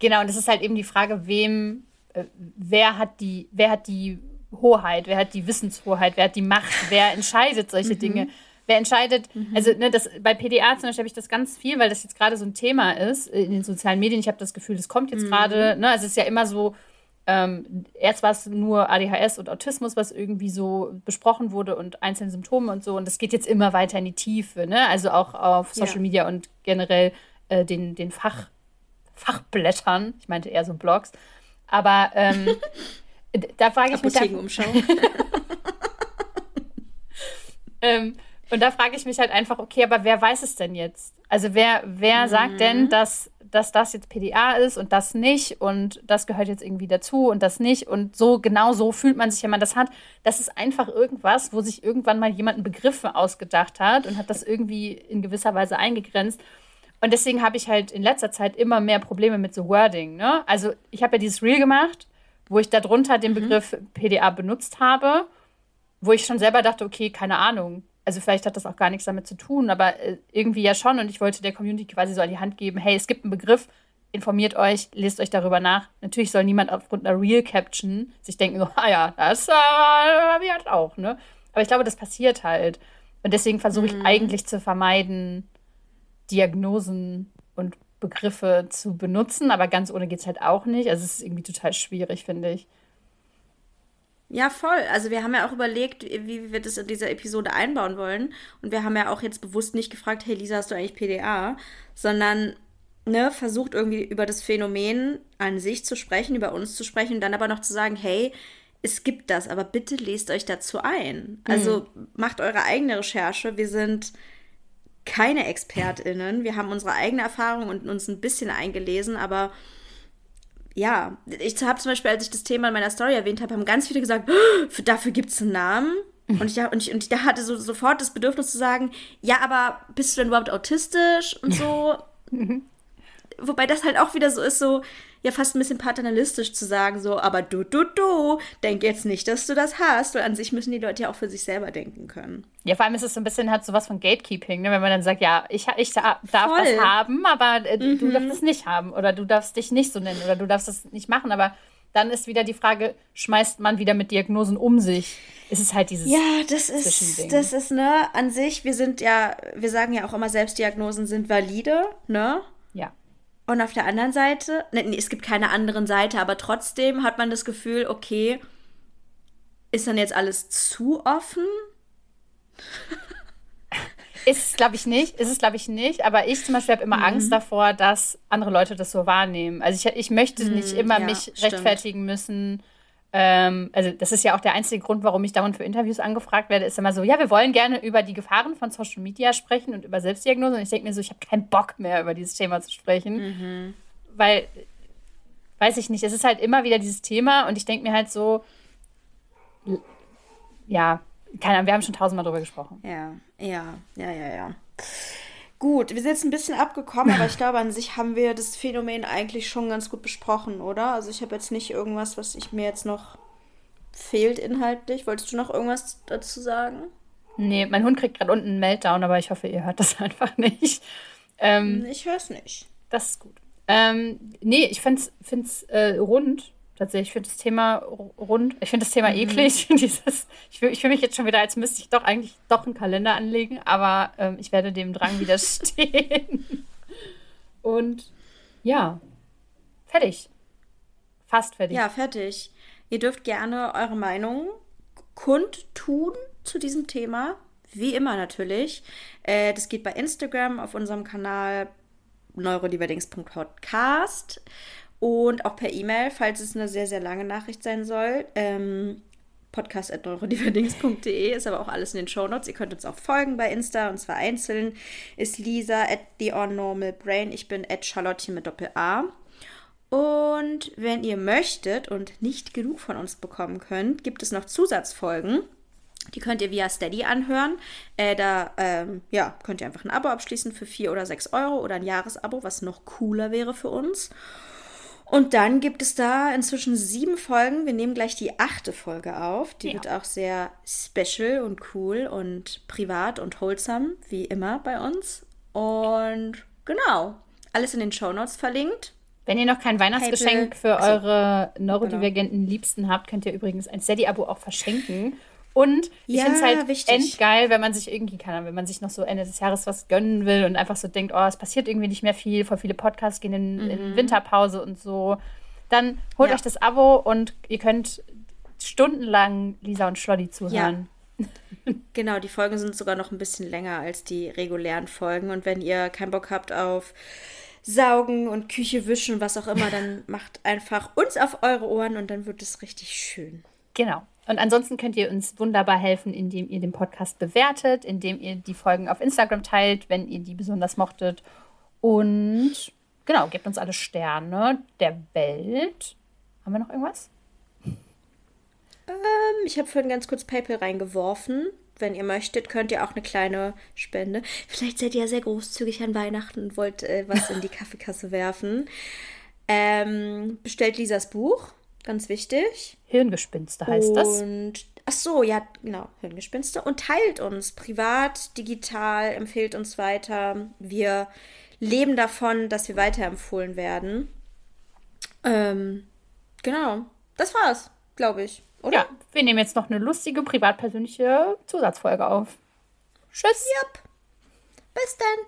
Genau, und es ist halt eben die Frage, wem, äh, wer hat die, wer hat die Hoheit, wer hat die Wissenshoheit, wer hat die Macht, wer entscheidet solche mhm. Dinge. Wer entscheidet, mhm. also ne, das, bei PDA zum Beispiel habe ich das ganz viel, weil das jetzt gerade so ein Thema ist in den sozialen Medien. Ich habe das Gefühl, das kommt jetzt mhm. gerade, ne, also es ist ja immer so, ähm, erst war es nur ADHS und Autismus, was irgendwie so besprochen wurde und einzelne Symptome und so. Und das geht jetzt immer weiter in die Tiefe, ne? Also auch auf Social ja. Media und generell äh, den, den Fach, Fachblättern. Ich meinte eher so Blogs. Aber ähm, Da frage ich mich. Umschau. ähm, und da frage ich mich halt einfach, okay, aber wer weiß es denn jetzt? Also wer, wer mhm. sagt denn, dass, dass das jetzt PDA ist und das nicht und das gehört jetzt irgendwie dazu und das nicht und so, genau so fühlt man sich, wenn man das hat. Das ist einfach irgendwas, wo sich irgendwann mal jemand einen Begriff ausgedacht hat und hat das irgendwie in gewisser Weise eingegrenzt. Und deswegen habe ich halt in letzter Zeit immer mehr Probleme mit so Wording. Ne? Also ich habe ja dieses Reel gemacht wo ich darunter den mhm. Begriff mhm. PDA benutzt habe, wo ich schon selber dachte, okay, keine Ahnung. Also vielleicht hat das auch gar nichts damit zu tun, aber äh, irgendwie ja schon. Und ich wollte der Community quasi so an die Hand geben, hey, es gibt einen Begriff, informiert euch, lest euch darüber nach. Natürlich soll niemand aufgrund einer Real Caption sich denken, so, ah ja, das äh, habe ich halt auch, ne? Aber ich glaube, das passiert halt. Und deswegen versuche ich mhm. eigentlich zu vermeiden, Diagnosen und Begriffe zu benutzen, aber ganz ohne geht es halt auch nicht. Also es ist irgendwie total schwierig, finde ich. Ja, voll. Also wir haben ja auch überlegt, wie wir das in dieser Episode einbauen wollen. Und wir haben ja auch jetzt bewusst nicht gefragt, hey Lisa, hast du eigentlich PDA? Sondern ne, versucht irgendwie über das Phänomen an sich zu sprechen, über uns zu sprechen und dann aber noch zu sagen, hey, es gibt das, aber bitte lest euch dazu ein. Also mhm. macht eure eigene Recherche. Wir sind keine ExpertInnen. Wir haben unsere eigene Erfahrung und uns ein bisschen eingelesen, aber ja, ich habe zum Beispiel, als ich das Thema in meiner Story erwähnt habe, haben ganz viele gesagt, oh, dafür gibt es einen Namen. Und ich, und ich, und ich hatte so, sofort das Bedürfnis zu sagen, ja, aber bist du denn überhaupt autistisch und so? Wobei das halt auch wieder so ist, so, ja fast ein bisschen paternalistisch zu sagen, so, aber du, du, du, denk jetzt nicht, dass du das hast, weil an sich müssen die Leute ja auch für sich selber denken können. Ja, vor allem ist es so ein bisschen halt sowas von Gatekeeping, ne? wenn man dann sagt, ja, ich, ich darf Voll. das haben, aber äh, mhm. du darfst es nicht haben oder du darfst dich nicht so nennen oder du darfst es nicht machen, aber dann ist wieder die Frage, schmeißt man wieder mit Diagnosen um sich? Ist es halt dieses Ja, das ist das ist ne an sich, wir sind ja, wir sagen ja auch immer Selbstdiagnosen sind valide, ne? Und auf der anderen Seite, ne, nee, es gibt keine anderen Seite, aber trotzdem hat man das Gefühl, okay, ist dann jetzt alles zu offen? Ist es, glaube ich, nicht. Ist es, glaube ich, nicht. Aber ich zum Beispiel habe immer mhm. Angst davor, dass andere Leute das so wahrnehmen. Also ich, ich möchte nicht mhm, immer ja, mich rechtfertigen müssen ähm, also das ist ja auch der einzige Grund, warum ich dauernd für Interviews angefragt werde, ist immer so, ja, wir wollen gerne über die Gefahren von Social Media sprechen und über Selbstdiagnose. Und ich denke mir so, ich habe keinen Bock mehr, über dieses Thema zu sprechen. Mhm. Weil, weiß ich nicht, es ist halt immer wieder dieses Thema und ich denke mir halt so, ja, keine Ahnung, wir haben schon tausendmal drüber gesprochen. Ja, ja, ja, ja, ja. Gut, wir sind jetzt ein bisschen abgekommen, aber ich glaube, an sich haben wir das Phänomen eigentlich schon ganz gut besprochen, oder? Also ich habe jetzt nicht irgendwas, was ich mir jetzt noch fehlt inhaltlich. Wolltest du noch irgendwas dazu sagen? Nee, mein Hund kriegt gerade unten einen Meltdown, aber ich hoffe, ihr hört das einfach nicht. Ähm, ich höre es nicht. Das ist gut. Ähm, nee, ich finde es äh, rund Tatsächlich, ich finde das Thema rund, ich finde das Thema Mhm. eklig. Dieses, ich fühle fühl mich jetzt schon wieder, als müsste ich doch eigentlich doch einen Kalender anlegen, aber ähm, ich werde dem Drang widerstehen. Und ja, fertig. Fast fertig. Ja, fertig. Ihr dürft gerne eure Meinung kundtun zu diesem Thema. Wie immer natürlich. Äh, das geht bei Instagram auf unserem Kanal neurodiverdings.podcast und auch per E-Mail, falls es eine sehr, sehr lange Nachricht sein soll. Ähm, podcast.neurodiverdings.de ist aber auch alles in den Shownotes. Ihr könnt uns auch folgen bei Insta und zwar einzeln ist Lisa at the Normal Brain. Ich bin at Charlotte mit Doppel-A. Und wenn ihr möchtet und nicht genug von uns bekommen könnt, gibt es noch Zusatzfolgen. Die könnt ihr via Steady anhören. Äh, da ähm, ja, könnt ihr einfach ein Abo abschließen für 4 oder 6 Euro oder ein Jahresabo, was noch cooler wäre für uns. Und dann gibt es da inzwischen sieben Folgen. Wir nehmen gleich die achte Folge auf. Die Ja. wird auch sehr special und cool und privat und wholesome, wie immer bei uns. Und genau, alles in den Shownotes verlinkt. Wenn ihr noch kein Weihnachtsgeschenk PayPal. für eure neurodivergenten Liebsten habt, könnt ihr übrigens ein Steady-Abo auch verschenken. Und ich Ja, finde es halt wichtig. endgeil, wenn man sich irgendwie, keine Ahnung, wenn man sich noch so Ende des Jahres was gönnen will und einfach so denkt, oh, es passiert irgendwie nicht mehr viel, voll viele Podcasts gehen in, in Winterpause und so. Dann holt Mhm. Ja. euch das Abo und ihr könnt stundenlang Lisa und Schloddy zuhören. Genau, die Folgen sind sogar noch ein bisschen länger als die regulären Folgen. Und wenn ihr keinen Bock habt auf Saugen und Küche wischen, was auch immer, dann macht einfach uns auf eure Ohren und dann wird es richtig schön. Genau. Und ansonsten könnt ihr uns wunderbar helfen, indem ihr den Podcast bewertet, indem ihr die Folgen auf Instagram teilt, wenn ihr die besonders mochtet. Und genau, gebt uns alle Sterne der Welt. Haben wir noch irgendwas? Ähm, ich habe vorhin ganz kurz PayPal reingeworfen. Wenn ihr möchtet, könnt ihr auch eine kleine Spende. Vielleicht seid ihr ja sehr großzügig an Weihnachten und wollt äh, was in die Kaffeekasse werfen. Ähm, bestellt Lisas Buch, ganz wichtig. Hirngespinste heißt das. Und ach so, ja, genau, Hirngespinste. Und teilt uns privat, digital, empfehlt uns weiter. Wir leben davon, dass wir weiterempfohlen werden. Ähm, genau, das war's, glaube ich. Oder? Ja, wir nehmen jetzt noch eine lustige, privat-persönliche Zusatzfolge auf. Tschüss. Yep. Bis dann.